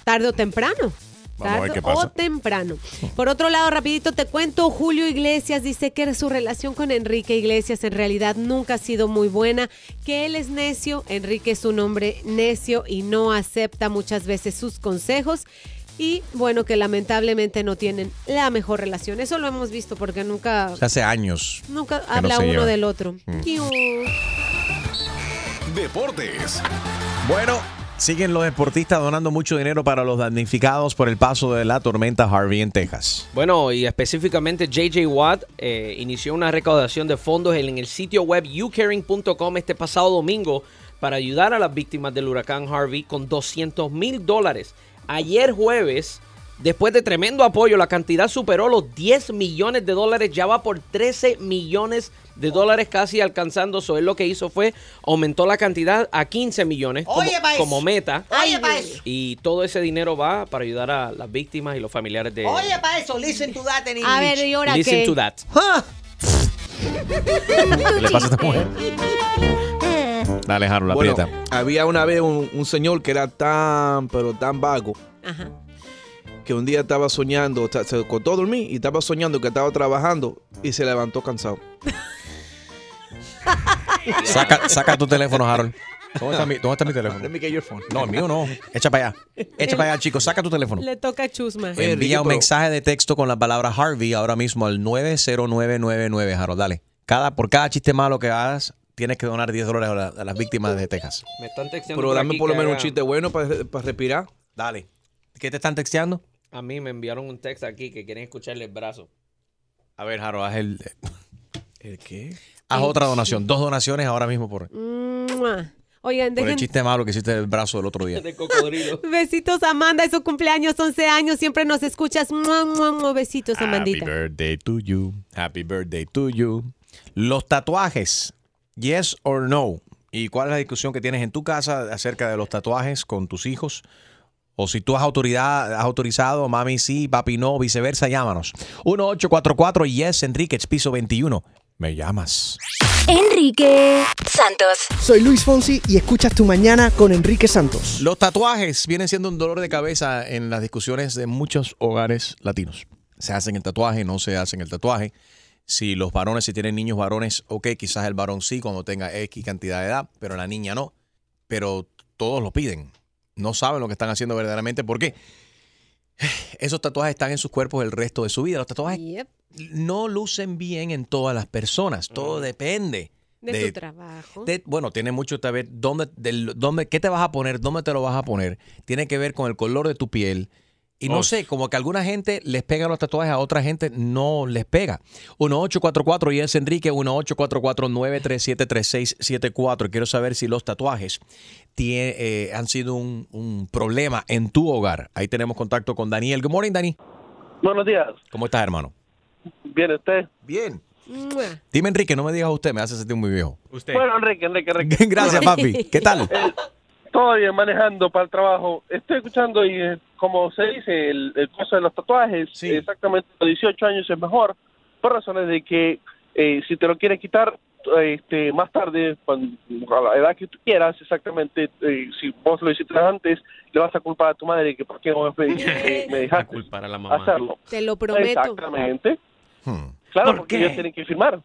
Tarde o temprano. Tarde o temprano. Por otro lado, rapidito te cuento, Julio Iglesias dice que su relación con Enrique Iglesias en realidad nunca ha sido muy buena, que él es necio, Enrique es un hombre necio y no acepta muchas veces sus consejos. Y bueno, que lamentablemente no tienen la mejor relación. Eso lo hemos visto porque nunca, hace años. nunca habla uno del otro. Mm. Deportes. Bueno, siguen los deportistas donando mucho dinero para los damnificados por el paso de la tormenta Harvey en Texas. Bueno, y específicamente JJ Watt eh, inició una recaudación de fondos en el sitio web youcaring.com este pasado domingo para ayudar a las víctimas del huracán Harvey con 200 mil dólares. Ayer jueves, después de tremendo apoyo, la cantidad superó los 10 millones de dólares, ya va por 13 millones de dólares casi alcanzando. Eso él lo que hizo fue aumentó la cantidad a 15 millones como, Oye, meta. Oye, pa' eso. Y todo ese dinero va para ayudar a las víctimas y los familiares de... Oye, para eso, listen to that in A ver. ¿y ahora Listen qué? to that. ¿Qué le pasa a esta mujer? Dale, Harold, la Bueno, aprieta. había una vez un, un señor que era tan, pero tan vago, Ajá. que un día estaba soñando, se acostó a dormir y estaba soñando que estaba trabajando y se levantó cansado. Saca, saca tu teléfono, Harold. ¿Dónde está mi, dónde está mi teléfono? Let me get your phone. No, el mío no. Echa para allá. Echa para allá, chicos. Saca tu teléfono. Le toca a Chusma. Oye, Envía un pero- mensaje de texto con la palabra Harvey ahora mismo al 90999, Harold. Dale. Cada, por cada chiste malo que hagas, tienes que donar 10 dólares a, la- a las víctimas de Texas. Me están texteando Pero dame aquí por lo que menos un haga- chiste bueno para, respirar. Dale. ¿Qué te están texteando? A mí me enviaron un texto aquí que quieren escucharle el brazo. A ver, Harold, haz el. ¿El qué? Haz otra donación. Dos donaciones ahora mismo por, por Mua. Oigan, el dejen chiste malo que hiciste del brazo del otro día. De cocodrilo. besitos Amanda, es su cumpleaños, 11 años, siempre nos escuchas. Mua, mua, mua. Besitos, Happy Amandita. birthday to you. Happy birthday to you. Los tatuajes. Yes or no. ¿Y cuál es la discusión que tienes en tu casa acerca de los tatuajes con tus hijos? O si tú has, autoridad, has autorizado, mami sí, papi no, viceversa, llámanos. 1844 Yes Enríquez, piso 21. Me llamas. Enrique Santos. Soy Luis Fonsi y escuchas Tu Mañana con Enrique Santos. Los tatuajes vienen siendo un dolor de cabeza en las discusiones de muchos hogares latinos. Se hacen el tatuaje, no se hacen el tatuaje. Si los varones, si tienen niños varones, ok, quizás el varón sí cuando tenga X cantidad de edad, pero la niña no. Pero todos lo piden. No saben lo que están haciendo verdaderamente porque esos tatuajes están en sus cuerpos el resto de su vida. Los tatuajes Yep. no lucen bien en todas las personas. Todo depende. De, tu trabajo. de- bueno, tiene mucho que ver dónde, dónde, qué te vas a poner, dónde te lo vas a poner. Tiene que ver con el color de tu piel, Y no Oh. sé, como que a alguna gente les pegan los tatuajes, a otra gente no les pega. 1844 y es Enrique, 1844-937-3674. Quiero saber si los tatuajes eh, han sido un, un problema en tu hogar. Ahí tenemos contacto con Daniel. Good morning, Dani. Buenos días. ¿Cómo estás, hermano? ¿Bien usted? Bien. Dime, Enrique, no me digas usted, me hace sentir muy viejo. Bueno, Enrique, Enrique, Enrique. Gracias, papi. ¿Qué tal? Todo bien, manejando para el trabajo. Estoy escuchando y, eh, como se dice, el, el caso de los tatuajes, exactamente a los 18 años es mejor, por razones de que eh, si te lo quieres quitar este, más tarde, cuando, a la edad que tú quieras, exactamente, eh, si vos lo hiciste antes, le vas a culpar a tu madre que por qué no me, me dejaste culpar a la mamá. hacerlo. Te lo prometo. Exactamente. Claro, porque ellos tienen que firmar.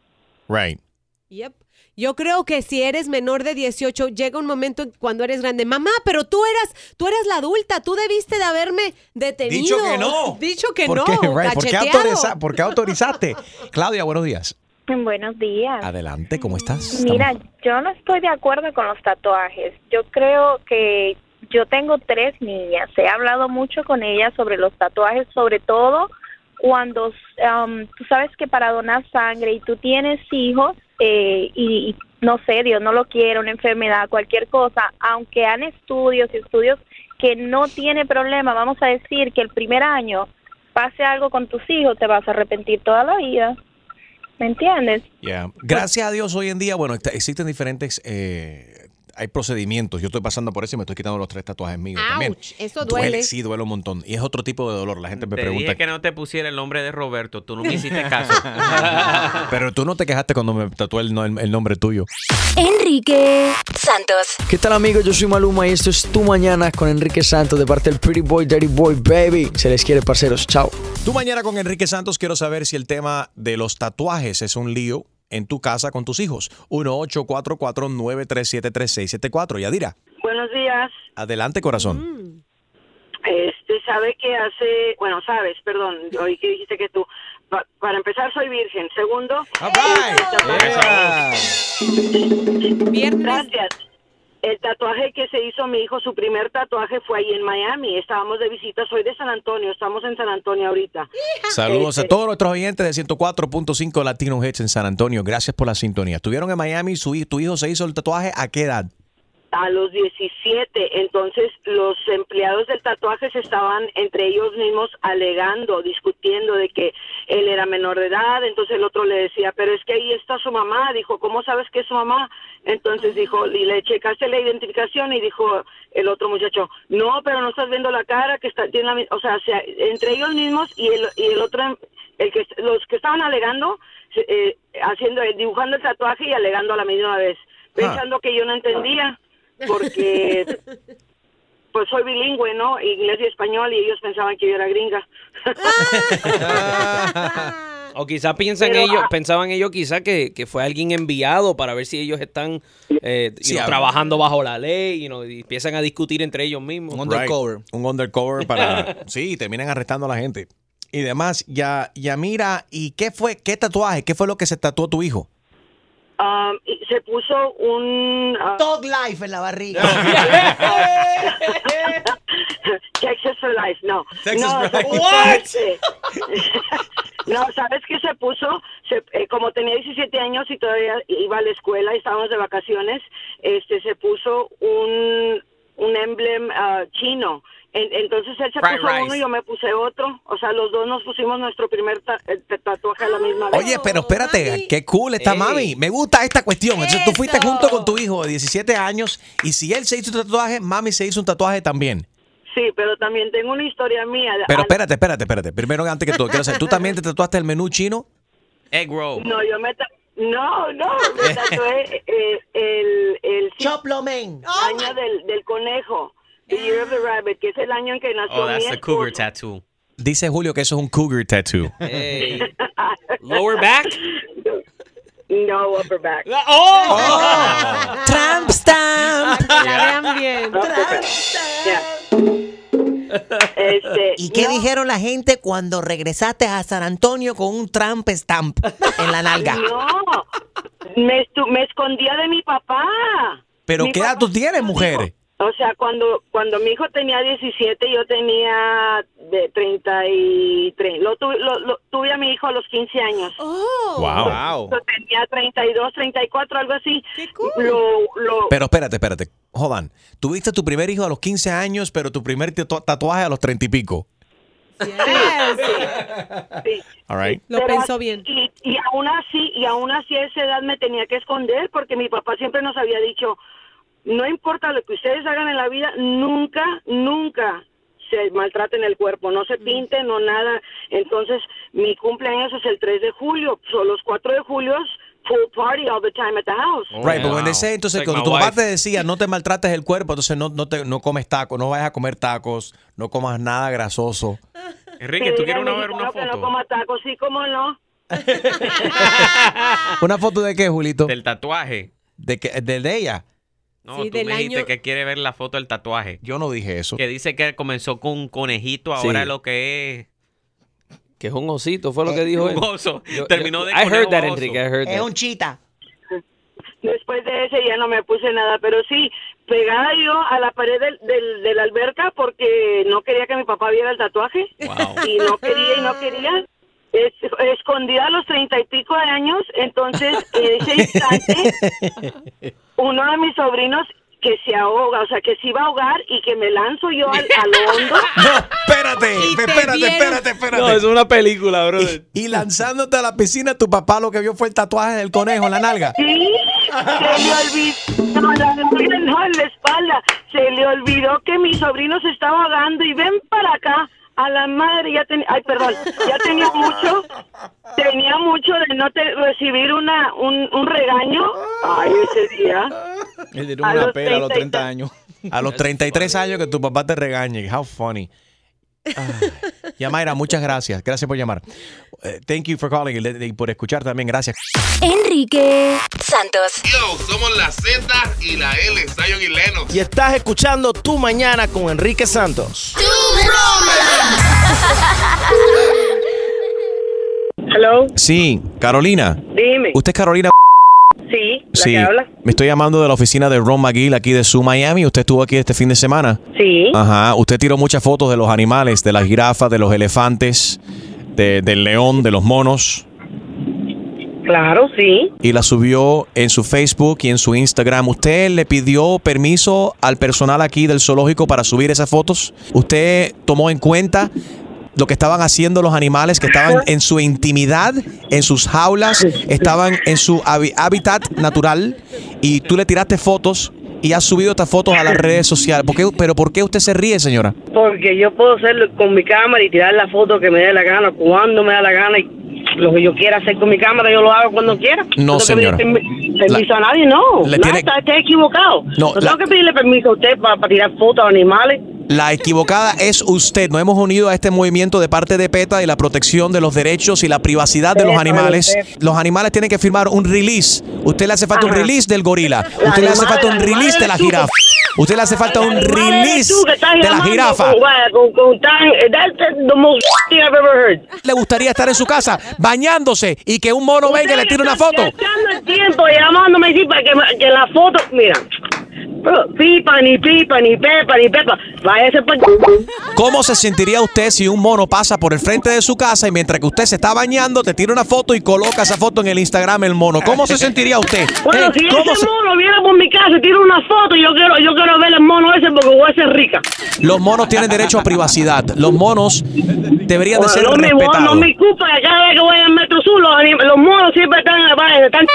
Right. Yep. Yo creo que si eres menor de 18, llega un momento en cuando eres grande. Mamá, pero tú eras, tú eras la adulta, tú debiste de haberme detenido. Dicho que no. Dicho que ¿Por no. qué? Right. ¿Por, qué autoriza- por qué autorizaste? Claudia, buenos días. Buenos días. Adelante, ¿cómo estás? Mira, yo no estoy de acuerdo con los tatuajes. Yo creo que yo tengo tres niñas. He hablado mucho con ellas sobre los tatuajes, sobre todo cuando um, tú sabes que para donar sangre y tú tienes hijos eh, y, no sé, Dios no lo quiere, una enfermedad, cualquier cosa, aunque han estudios y estudios que no tiene problema, vamos a decir que el primer año pase algo con tus hijos, te vas a arrepentir toda la vida. ¿Me entiendes? Gracias a Dios hoy en día, bueno, existen diferentes, eh, hay procedimientos. Yo estoy pasando por eso y me estoy quitando los tres tatuajes míos también. Ouch, eso duele. Sí, duele un montón. Y es otro tipo de dolor. La gente me Te pregunta. dije que no te pusiera el nombre de Roberto. Tú no me hiciste caso. Pero tú no te quejaste cuando me tatué el, el- el nombre tuyo. Enrique Santos. ¿Qué tal amigos? Yo soy Maluma y esto es Tu Mañana con Enrique Santos de parte del Pretty Boy, Dirty Boy, Baby. Se les quiere, parceros. Chao. Tú mañana con Enrique Santos quiero saber si el tema de los tatuajes es un lío en tu casa con tus hijos. 1-844-937-3674. Yadira, Buenos días. adelante corazón. Este, sabe que hace, bueno, sabes, perdón, hoy que dijiste que tú, pa- para empezar soy virgen. Segundo, gracias. El tatuaje que se hizo mi hijo, su primer tatuaje fue ahí en Miami. Estábamos de visita, soy de San Antonio, estamos en San Antonio ahorita. Saludos a Este, todos nuestros oyentes de 104.5 Latino Hits en San Antonio. Gracias por la sintonía. Estuvieron en Miami, su, tu hijo se hizo el tatuaje. ¿A qué edad? A los 17, entonces los empleados del tatuaje se estaban entre ellos mismos alegando, discutiendo de que él era menor de edad, entonces el otro le decía, pero es que ahí está su mamá, dijo, ¿cómo sabes que es su mamá? Entonces dijo, y le checaste la identificación y dijo el otro muchacho, no, pero no estás viendo la cara, que está, tiene la mi-". o sea, se- entre ellos mismos y el, y el otro, el que, los que estaban alegando, eh, haciendo, dibujando el tatuaje y alegando a la misma vez, pensando que yo no entendía porque pues soy bilingüe, ¿no? Inglés y español y ellos pensaban que yo era gringa. O quizás piensan Pero, ellos, ah, pensaban ellos quizás que, que fue alguien enviado para ver si ellos están eh, you know, trabajando bajo la ley you know, y empiezan a discutir entre ellos mismos. Right. Un undercover para... sí, terminan arrestando a la gente. Y demás, ya, ya mira, ¿y qué fue, qué tatuaje, qué fue lo que se tatuó tu hijo? Um, y se puso un... ah, Dog Life en la barriga. Texas for Life, no. Texas no, for se Life. puso, What? no, ¿sabes qué se puso? Se- eh, como tenía 17 años y todavía iba a la escuela y estábamos de vacaciones, este se puso un, un emblem ah, chino. En- entonces él se Fried puso rice. uno y yo me puse otro. O sea, los dos nos pusimos nuestro primer ta- eh, tatuaje a la misma vez. Oye, pero espérate, qué cool está mami. Me gusta esta cuestión. Entonces tú fuiste junto con tu hijo de 17 años y si él se hizo un tatuaje, mami se hizo un tatuaje también. Sí, pero también tengo una historia mía. Pero Al- espérate, espérate, espérate. Primero, antes que todo, quiero saber, ¿tú también te tatuaste el menú chino? Egg roll. No, yo me... No, no, me tatué eh, el... el Choplomen. año del, del conejo. The Year of the Rabbit, que es el año en que nació Oh, that's mi the cougar esposo. tattoo. Dice Julio que eso es un cougar tattoo. Lower back? No, upper back. ¡Oh! Tramp stamp. La vean bien. Este, ¿Y qué no. dijeron la gente cuando regresaste a San Antonio con un tramp stamp en la nalga? No, me, estu- me escondía de mi papá. Pero Mi ¿qué edad papá tú tienes, dijo, mujer? O sea, cuando cuando mi hijo tenía 17, yo tenía de 33. Lo, tu- lo- lo- tuve a mi hijo a los 15 años. Oh. Wow. Yo tenía 32, 34, algo así. Lo, lo, Pero espérate, espérate. Jodan. Tuviste tu primer hijo a los 15 años, pero tu primer tatu- tatuaje a los 30 y pico. All right. Lo Pero pensó bien. Y, y aún así, y aún así a esa edad me tenía que esconder porque mi papá siempre nos había dicho, no importa lo que ustedes hagan en la vida, nunca, nunca se maltraten el cuerpo, no se pinten, no nada. Entonces, mi cumpleaños es el 3 de julio, son los 4 de julio, full party all the time at the house. Right, but when they say, entonces, Like cuando tu papá te decía, no te maltrates el cuerpo, entonces no, no, te, no comes tacos, no vayas a comer tacos, no comas nada grasoso. Enrique, ¿tú quieres una, al ver una mexicano Que no foto? coma tacos, sí, cómo no. ¿Una foto de qué, Julito? Del tatuaje. ¿De, qué, de, de ella? No, Sí, tú del me dijiste año- que quiere ver la foto del tatuaje. Yo no dije eso. Que dice que comenzó con un conejito, Sí. ahora lo que Que es un osito, fue lo que dijo es él. un oso. Yo- Terminó yo- de I heard that, oso. Enrique, I heard Es that. un chita. Después de ese ya no me puse nada, pero sí, pegada yo a la pared del, del- de la alberca porque no quería que mi papá viera el tatuaje. Y no quería y no quería. Es, escondida a los treinta y pico de años, entonces en ese instante uno de mis sobrinos que se ahoga, o sea, que se iba a ahogar y que me lanzo yo al, a lo hondo. No, espérate, espérate, vieron. espérate, espérate. No, es una película, bro. Y, y lanzándote a la piscina, tu papá lo que vio fue el tatuaje del conejo en la nalga. Sí, se le olvidó, no, la- no, en la espalda, se le olvidó que mi sobrino se estaba ahogando y ven para acá. A la madre ya tenía, ay perdón, ya tenía mucho, tenía mucho de no te- recibir una un, un regaño. Ay, ese día. Le dieron A una los pera a los 30 y 30 años. A los 33 años que tu papá te regañe. How funny. Ay. Yamaira, muchas gracias. Gracias por llamar. Eh, thank you for calling y por escuchar también. Gracias. Enrique Santos. Yo, somos la Z y la L, Zion y Lennox. Y estás escuchando Tu Mañana con Enrique Santos. Hello, Sí, Carolina. dime. ¿Usted es Carolina? Sí, la Sí. que habla. Me estoy llamando de la oficina de Ron McGill aquí de Su Miami. Usted estuvo aquí este fin de semana. Sí. Ajá. Usted tiró muchas fotos de los animales, de las jirafas, de los elefantes, de- del león, de los monos. Claro, sí. y la subió en su Facebook y en su Instagram. ¿Usted le pidió permiso al personal aquí del zoológico para subir esas fotos? ¿Usted tomó en cuenta lo que estaban haciendo los animales, que estaban en su intimidad, en sus jaulas, estaban en su hábitat natural y tú le tiraste fotos y has subido estas fotos a las redes sociales? ¿Por qué- ¿Pero por qué usted se ríe, señora? Porque yo puedo hacerlo con mi cámara y tirar la foto que me dé la gana, cuando me da la gana y lo que yo quiera hacer con mi cámara, yo lo hago cuando quiera. No, tengo que señora. permiso La- a nadie, no. le no, tiene- está, está equivocado. No, No, la- tengo que pedirle permiso a usted para, para tirar fotos a animales. La equivocada es usted. Nos hemos unido a este movimiento de parte de PETA y la protección de los derechos y la privacidad de los animales. Los animales tienen que firmar un release. Usted le hace falta un release del gorila. La Usted le hace falta un release de la jirafa. Usted le hace falta un release de la jirafa. Le gustaría estar en su casa bañándose y que un mono venga y le tire una foto. Tiempo llamándome para que, la foto, mira, pipa, ni pipa, ni pepa, ni pepa, váyase por... ¿Cómo se sentiría usted si un mono pasa por el frente de su casa y mientras que usted se está bañando te tira una foto y coloca esa foto en el Instagram el mono? ¿Cómo se sentiría usted? Bueno, Eh, si ¿cómo ese se- mono viene por mi casa y tira una foto, yo quiero, yo quiero ver el mono ese porque voy a ser rica. Los monos tienen derecho a privacidad. Los monos deberían de Bueno, ser no, respetados. no me culpa que cada vez que voy al Metro Sur, los, los monos siempre están, están...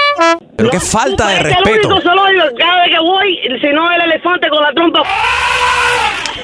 Pero qué falta de Este es respeto. el único zoológico, cada vez que voy, si no el elefante con la trompa...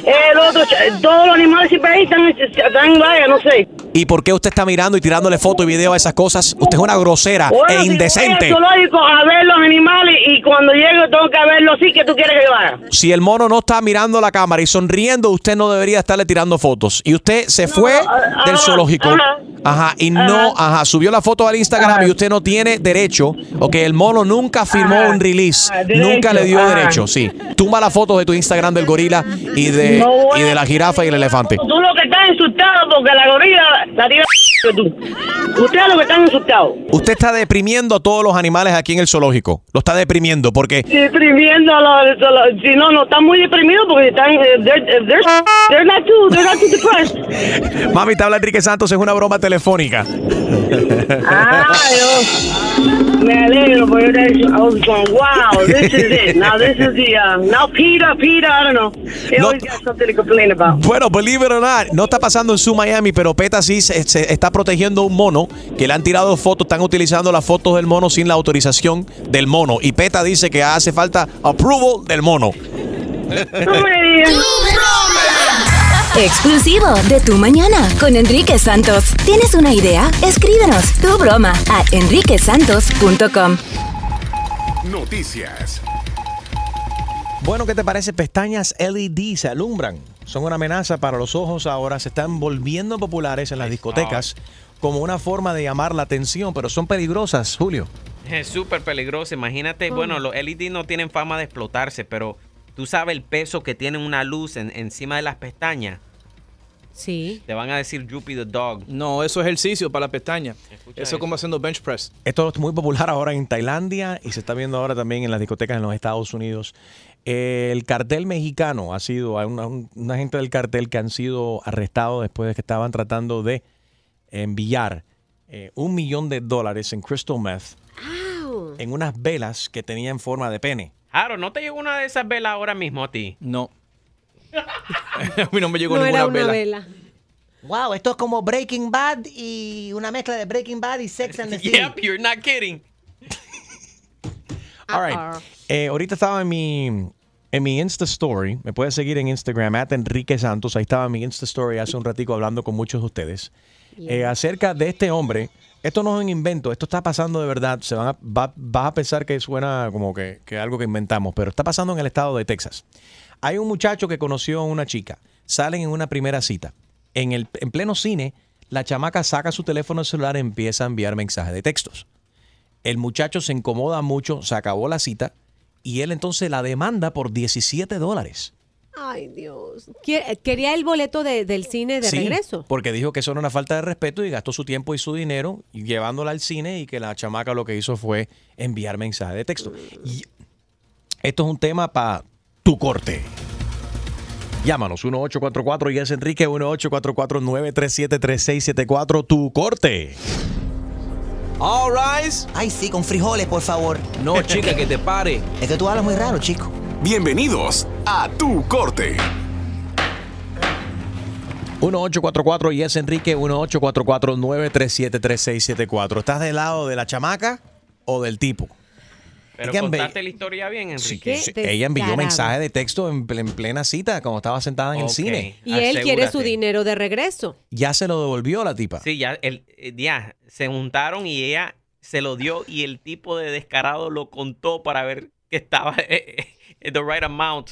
El otro, ch- todos los animales siempre ahí están, están, vaya, no sé. ¿Y por qué usted está mirando y tirándole foto y video a esas cosas? Usted es una grosera Bueno, e si indecente. Voy al zoológico a ver los animales y cuando llego tengo que verlo así que tú quieres que yo haga. Si el mono no está mirando la cámara y sonriendo, usted no debería estarle tirando fotos. Y usted se fue ah, del ah, zoológico. ajá. Ajá, y no, ajá, subió la foto al Instagram y usted no tiene derecho, ok, el mono nunca firmó un release, derecho, nunca le dio derecho, sí. Tumba la foto de tu Instagram del gorila y de, No y de la jirafa y el elefante. Tú lo que estás insultado porque la gorila la tú. Ustedes lo que están asustados. Usted está deprimiendo a todos los animales aquí en el zoológico. Lo está deprimiendo porque Deprimiendo a los, los- si no, no están muy deprimidos porque están, eh, they're, they're, they're not too, they're not too depressed. Mami, te habla Enrique Santos, es una broma telefónica. Ah, yo me alegro porque I was going, wow, this is it. Now this is the, uh, now Peter, Peter, I don't know. He always got something to complain about. Bueno, believe it or not, no está pasando en su Miami, pero PETA sí se, se está protegiendo un mono que le han tirado fotos, están utilizando las fotos del mono sin la autorización del mono. Y PETA dice que hace falta approval del mono. Exclusivo de Tu Mañana con Enrique Santos. ¿Tienes una idea? Escríbenos tu broma a enriquesantos.com. Noticias. Bueno, ¿qué te parece? Pestañas LED se alumbran. Son una amenaza para los ojos ahora. Se están volviendo populares en las discotecas como una forma de llamar la atención, pero son peligrosas, Julio. Es súper peligroso. Imagínate, bueno, los LED no tienen fama de explotarse, pero tú sabes el peso que tiene una luz en- encima de las pestañas. Sí. Te van a decir Droopy the Dog. No, eso es ejercicio para la pestaña. Eso es eso. como haciendo bench press. Esto es muy popular ahora en Tailandia y se está viendo ahora también en las discotecas en los Estados Unidos. El cartel mexicano ha sido, hay una, un- una gente del cartel que han sido arrestados después de que estaban tratando de enviar eh, un millón de dólares en crystal meth en unas velas que tenían forma de pene. Jaro, ¿no te llegó una de esas velas ahora mismo a ti? No. a mí no me llegó No ninguna era una vela. vela. Wow, esto es como Breaking Bad y una mezcla de Breaking Bad y Sex and the City. Yep, you're not kidding. All right. Eh, ahorita estaba en mi, en mi Insta Story. Me puedes seguir en Instagram, at Enrique Santos. Ahí estaba en mi Insta Story hace un ratico hablando con muchos de ustedes. eh, acerca de este hombre. Esto no es un invento, esto está pasando de verdad. Se van a, va- vas a pensar que suena como que, que algo que inventamos, pero está pasando en el estado de Texas. Hay un muchacho que conoció a una chica. Salen en una primera cita. En, el, en pleno cine, la chamaca saca su teléfono celular y empieza a enviar mensajes de textos. El muchacho se incomoda mucho, se acabó la cita y él entonces la demanda por 17 dólares. Ay, Dios. Quería el boleto de- del cine de Sí, regreso. Porque dijo que eso era una falta de respeto y gastó su tiempo y su dinero llevándola al cine y que la chamaca lo que hizo fue enviar mensajes de texto. Y esto es un tema para tu corte. Llámanos 1844 y es Enrique 1844-937-3674 tu corte. All rise. Ay, sí, con frijoles, por favor. No, chica, que te pare. Es que tú hablas muy raro, chico. Bienvenidos a Tu Corte. 1844 y es Enrique 1844-937-3674. ¿Estás del lado de la chamaca o del tipo? Pero contaste la historia bien, Enrique. Sí, ella envió mensaje de texto en, ple- en plena cita cuando estaba sentada en el cine. Y él quiere su dinero de regreso. Ya se lo devolvió la tipa. Sí, ya, el, eh, ya se juntaron y ella se lo dio y el tipo de descarado lo contó para ver que estaba eh, eh, the right amount.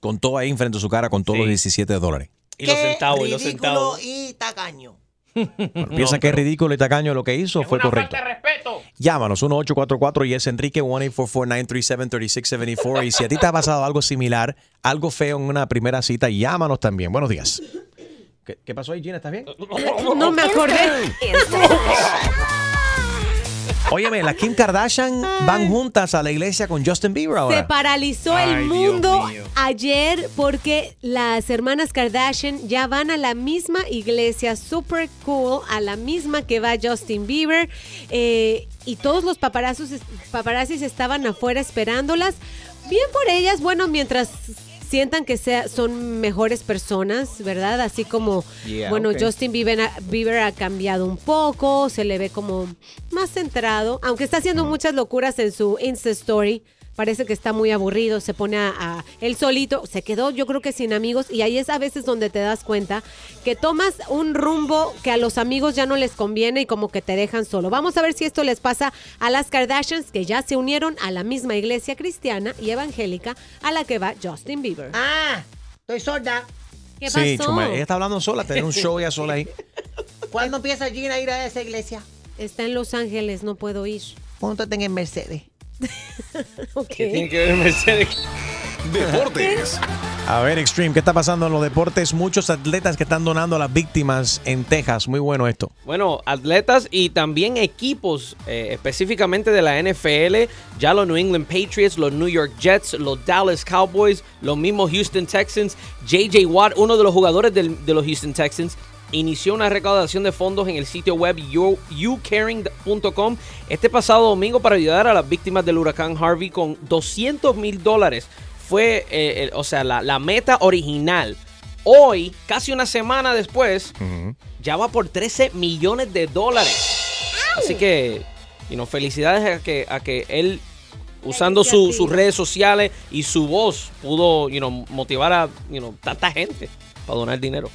Con todo ahí enfrente de su cara, con todos los 17 dólares. Y los Qué centavos, y los centavos. y tacaño. Bueno, piensa que es ridículo y tacaño lo que hizo, fue correcto. respeto. Llámanos 1844 y es Enrique 1-844-937-3674. Y si a ti te ha pasado algo similar, algo feo en una primera cita, llámanos también. Buenos días. ¿Qué, qué pasó ahí, Gina? ¿Estás bien? No me acordé. Óyeme, las Kim Kardashian van juntas a la iglesia con Justin Bieber Se ahora. paralizó Ay, el mundo ayer porque las hermanas Kardashian ya van a la misma iglesia, super cool, a la misma que va Justin Bieber. eh, y todos los paparazzos, paparazzis estaban afuera esperándolas. Bien por ellas, bueno, mientras sientan que sea, son mejores personas, ¿verdad? Así como, Yeah, bueno. Justin Bieber, ha- Bieber ha cambiado un poco, se le ve como más centrado, aunque está haciendo muchas locuras en su Insta Story. Parece que está muy aburrido, se pone a, a- él solito, se quedó yo creo que sin amigos y ahí es a veces donde te das cuenta que tomas un rumbo que a los amigos ya no les conviene y como que te dejan solo. Vamos a ver si esto les pasa a las Kardashians que ya se unieron a la misma iglesia cristiana y evangélica a la que va Justin Bieber. Ah, estoy sorda. ¿Qué Sí, pasó? Chuma, ella está hablando sola, tiene un show ella sola ahí. ¿Cuándo empieza Gina a ir a esa iglesia? Está en Los Ángeles, no puedo ir. Punto tenga en Mercedes. ¿Qué tiene que ver Mercedes? Deportes. A ver, Extreme, ¿qué está pasando en los deportes? Muchos atletas que están donando a las víctimas en Texas. Muy bueno esto. Bueno, atletas y también equipos eh, específicamente de la NFL, ya los New England Patriots, los New York Jets, los Dallas Cowboys, los mismos Houston Texans, JJ Watt, uno de los jugadores del- de los Houston Texans, inició una recaudación de fondos en el sitio web you- youcaring.com este pasado domingo para ayudar a las víctimas del huracán Harvey con 200 mil dólares. Fue, eh, el- o sea, la, la meta original. Hoy, casi una semana después, ya va por 13 millones de dólares. Así que, you know, felicidades a que, a que él, usando su- sus redes sociales y su voz, pudo you know, motivar a you know, tanta gente para donar dinero.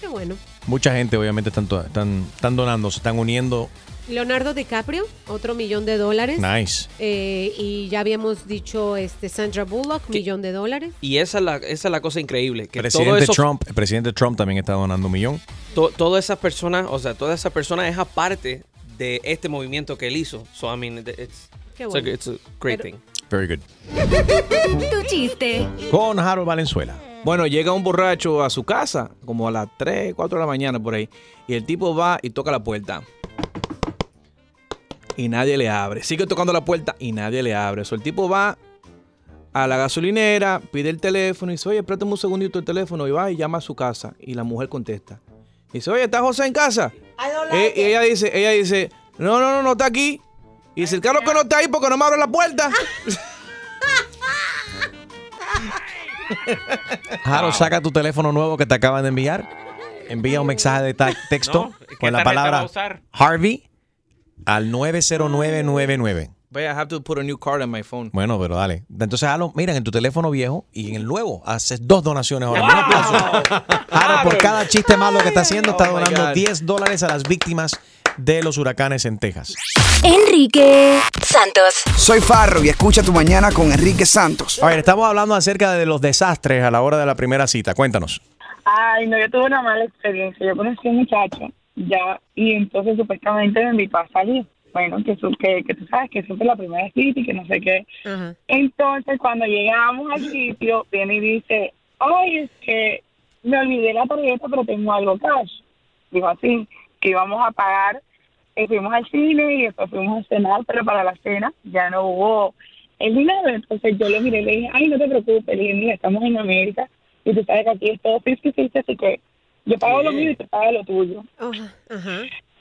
Qué bueno. Mucha gente, obviamente, están, to- están, están donando, se están uniendo. Leonardo DiCaprio, otro millón de dólares. Nice. Eh, y ya habíamos dicho este Sandra Bullock, millón de dólares. Y esa es la, esa es la cosa increíble. Que todo Presidente eso, Trump, el presidente Trump también está donando un millón. to- todas esas personas, o sea, todas esas personas es aparte de este movimiento que él hizo. So, I mean, it's, Qué it's a- bueno. it's a great Pero- thing. Very good. Tu chiste. Con Harold Valenzuela. Bueno, llega un borracho a su casa, como a las 3, 4 de la mañana por ahí, y el tipo va y toca la puerta. Y nadie le abre. Sigue tocando la puerta y nadie le abre. So, el tipo va a la gasolinera, pide el teléfono y dice, oye, préstame un segundito el teléfono. Y va y llama a su casa. Y la mujer contesta. Y dice, oye, ¿está José en casa? Eh, y ella dice, ella dice, no, no, no, no está aquí. Y dice, el carro que no está ahí porque no me abre la puerta. Harold, saca tu teléfono nuevo que te acaban de enviar. Envía un mensaje de texto No, ¿qué con la palabra? Harvey al 90999. Wait, I have to put a new card on my phone. Bueno, pero dale. Entonces, Harold, mira, en tu teléfono viejo y en el nuevo haces dos donaciones ahora. Un aplauso. Harold, por cada chiste malo que está haciendo, está Oh my donando God. 10 dólares a las víctimas de los huracanes en Texas. Enrique Santos. Soy Farro y escucha tu mañana con Enrique Santos. A ver, estamos hablando acerca de los desastres a la hora de la primera cita. Cuéntanos. Ay, no, yo tuve una mala experiencia. Yo conocí a un muchacho, ya, y entonces supuestamente me invitó a salir. Bueno, que, su- que, que tú sabes que siempre es la primera cita y que no sé qué. Entonces, cuando llegamos al sitio, viene y dice, ay, es que me olvidé la tarjeta, pero tengo algo cash. Dijo así, que íbamos a pagar, eh, fuimos al cine y después fuimos a cenar, pero para la cena ya no hubo el dinero. Entonces yo le miré y le dije, ay, no te preocupes, le dije, mira, estamos en América y tú sabes que aquí es todo 50-50, así que yo pago lo mío y tú pagas lo tuyo.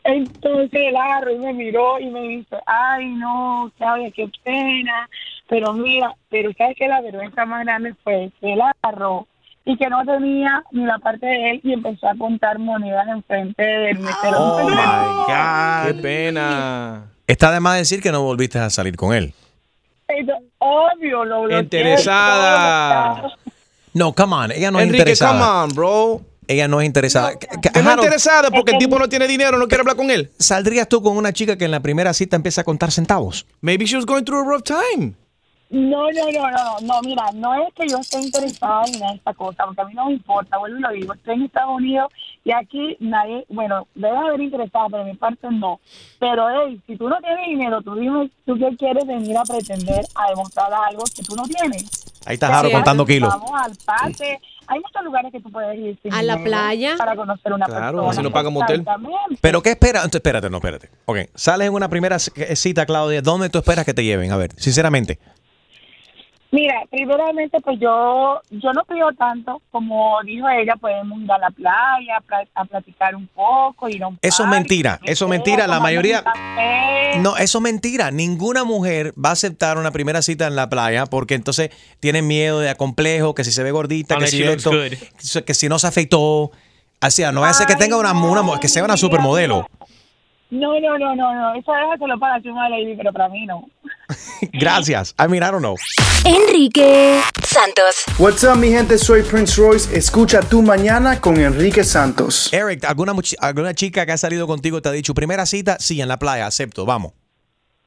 Entonces él agarró y me miró y me dice, ay no, Claudia, qué pena, pero mira, pero sabes que la vergüenza más grande fue que él agarró y que no tenía ni la parte de él y empezó a contar monedas enfrente del mesero. Oh my God. Qué pena. Está de más decir que no volviste a salir con él. Eso, obvio, lo bloqueé, Interesada. No, come on. Ella no es interesada. come on, bro. Ella no es interesada. No es interesada porque el tipo no tiene dinero, no quiere hablar con él. ¿Saldrías tú con una chica que en la primera cita empieza a contar centavos? Maybe she was going through a rough time. No, no, no, no, no, mira, no es que yo esté interesada en esta cosa, porque a mí no me importa, vuelvo y lo digo, estoy en Estados Unidos y aquí nadie, bueno, debe haber interesado, pero de mi parte no. Pero, hey, si tú no tienes dinero, tú dime, tú qué quieres venir a pretender a demostrar algo que tú no tienes. Ahí está Harold contando kilos. Vamos al parque, hay muchos lugares que tú puedes ir sin A la playa. para conocer una Claro, persona. así no paga motel. ¿Pero qué esperas? Entonces, espérate, no, espérate. Ok, sales en una primera cita, Claudia. ¿Dónde tú esperas que te lleven? A ver, sinceramente. Mira, primeramente, pues yo yo no pido tanto, como dijo ella, podemos ir a la playa, pla- a platicar un poco, ir a un Eso es mentira. Eso es mentira. La mayoría. No, eso es mentira. Ninguna mujer va a aceptar una primera cita en la playa porque entonces tienen miedo de acomplejo, que si se ve gordita, que si, esto, que no se afeitó. Así, no vaya a ser que tenga una, una- que sea una supermodelo. No, no, no, no, no, eso déjatelo para Chuma Lady, pero para mí no. Gracias. I mean, I don't know. Enrique Santos. What's up, mi gente? Soy Prince Royce. Escucha tu mañana con Enrique Santos. Eric, ¿alguna, chica que ha salido contigo te ha dicho primera cita? Sí, en la playa, acepto, vamos.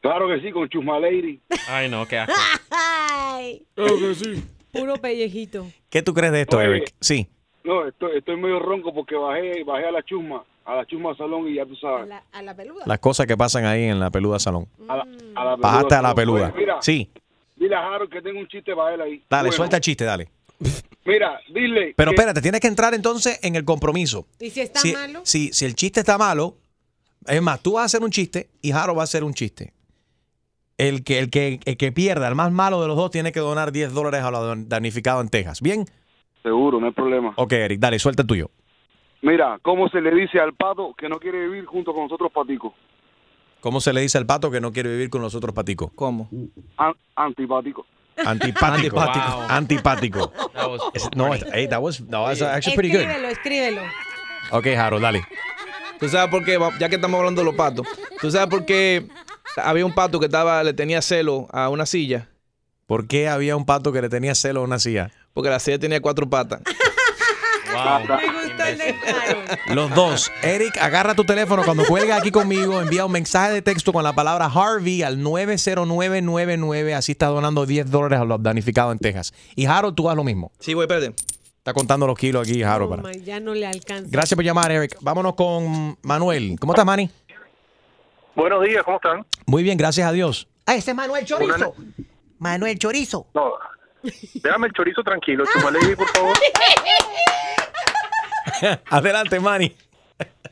Claro que sí, con Chusma Lady. Ay, no, qué asco. Ay, Claro que sí. puro pellejito. ¿Qué tú crees de esto, Oye. Eric? Sí. No, estoy, estoy medio ronco porque bajé, bajé a la chusma, a la chusma salón y ya tú sabes. A la peluda. Las cosas que pasan ahí en la peluda salón. A la, a la Bajaste a la peluda. Oye, mira, Sí. Dile a Harold que tengo un chiste para él ahí. Dale, Bueno, suelta el chiste, dale. Mira, dile. Pero que- espérate, tienes que entrar entonces en el compromiso. ¿Y si está si, malo? Si, si el chiste está malo, es más, tú vas a hacer un chiste y Jaro va a hacer un chiste. El que, el, que, el que pierda, el más malo de los dos, tiene que donar 10 dólares a los damnificados en Texas. ¿Bien? Seguro, no hay problema. Ok, Eric, dale, suelta el tuyo. Mira, ¿cómo se le dice al pato que no quiere vivir junto con nosotros paticos? ¿Cómo se le dice al pato que no quiere vivir con los otros paticos? ¿Cómo? An- antipático. Antipático. Antipático. Antipático. That was Es- no, es- hey, that was, no, that's actually pretty good. Escríbelo, escríbelo. Ok, Jaro, dale. ¿Tú sabes por qué? Ya que estamos hablando de los patos. ¿Tú sabes por qué había un pato que estaba, le tenía celo a una silla? ¿Por qué había un pato que le tenía celo a una silla? Porque la silla tenía cuatro patas. Me gustó el de Jaro. Los dos. Eric, agarra tu teléfono cuando cuelga aquí conmigo, envía un mensaje de texto con la palabra Harvey al 90999, así está donando 10 dólares a los damnificados en Texas. Y Harold, tú haz lo mismo. Sí, güey, espérate. Está contando los kilos aquí, Harold. Oh para- my, ya no le alcanza. Gracias por llamar, Eric. Vámonos con Manuel. ¿Cómo estás, Manny? Buenos días, ¿cómo están? Muy bien, gracias a Dios. Ah, ese es Manuel Chorizo. Manuel Chorizo. No, déjame el chorizo tranquilo, Chumalevi, por favor. Adelante, Manny.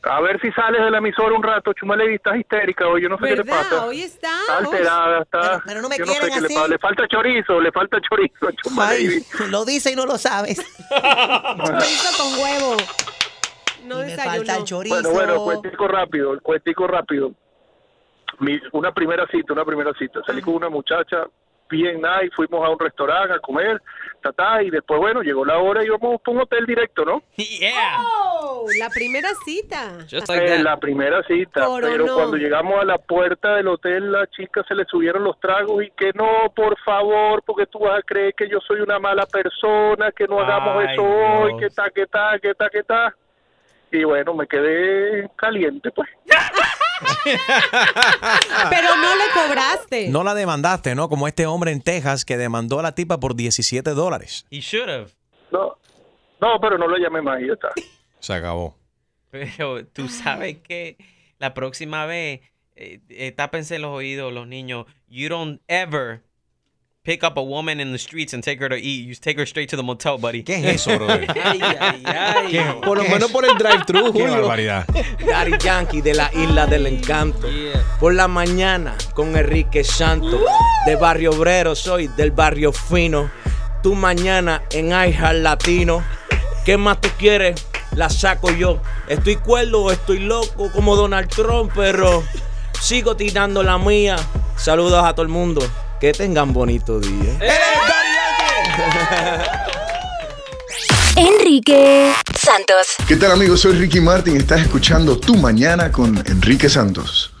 A ver si sales de la emisora un rato, Chumalevi, estás histérica hoy, yo no sé qué te ¿Verdad? pasa. Hoy está. Está alterada, está. Pero- pero no me yo no sé quieren qué le pasa. Le falta chorizo, le falta chorizo a Chumalevi. Ay, lo dice y no lo sabes. Chorizo con huevo. No Y me falta el chorizo. Bueno, bueno, cuentico rápido, el cuentico rápido. Mi- una primera cita, una primera cita. Salí con una muchacha bien nice, fuimos a un restaurante a comer, ta, ta, y después, bueno, llegó la hora y íbamos para un hotel directo, ¿no? Yeah. Oh, la primera cita. Just like Eh, that. la primera cita, Coronó. pero cuando llegamos a la puerta del hotel, la chica se le subieron los tragos y que no, por favor, porque tú vas a creer que yo soy una mala persona, que no hagamos Ay, eso hoy, que ta, que ta, que ta, que ta. Y bueno, me quedé caliente, pues. Pero no le cobraste. No la demandaste, ¿no? Como este hombre en Texas que demandó a la tipa por 17 dólares. He should have. No, no, pero no lo llamé más y ya está. Se acabó. Pero tú sabes que la próxima vez, eh, eh, tápense los oídos los niños. You don't ever pick up a woman in the streets and take her to eat. You take her straight to the motel, buddy. ¿Qué es eso, brother? Ay, ay, ay. ¿Qué? Por lo ¿Qué menos por el drive-thru, Qué Julio. barbaridad. Daddy Yankee de la Isla del Encanto. Por la mañana con Enrique Santo. De Barrio Obrero, soy del Barrio Fino. Tu mañana en iHeart Latino. ¿Qué más tú quieres? La saco yo. Estoy cuerdo o estoy loco como Donald Trump, pero sigo tirando la mía. Saludos a todo el mundo. Que tengan bonito día. Enrique Santos. ¿Qué tal amigos? Soy Ricky Martin y estás escuchando Tu Mañana con Enrique Santos.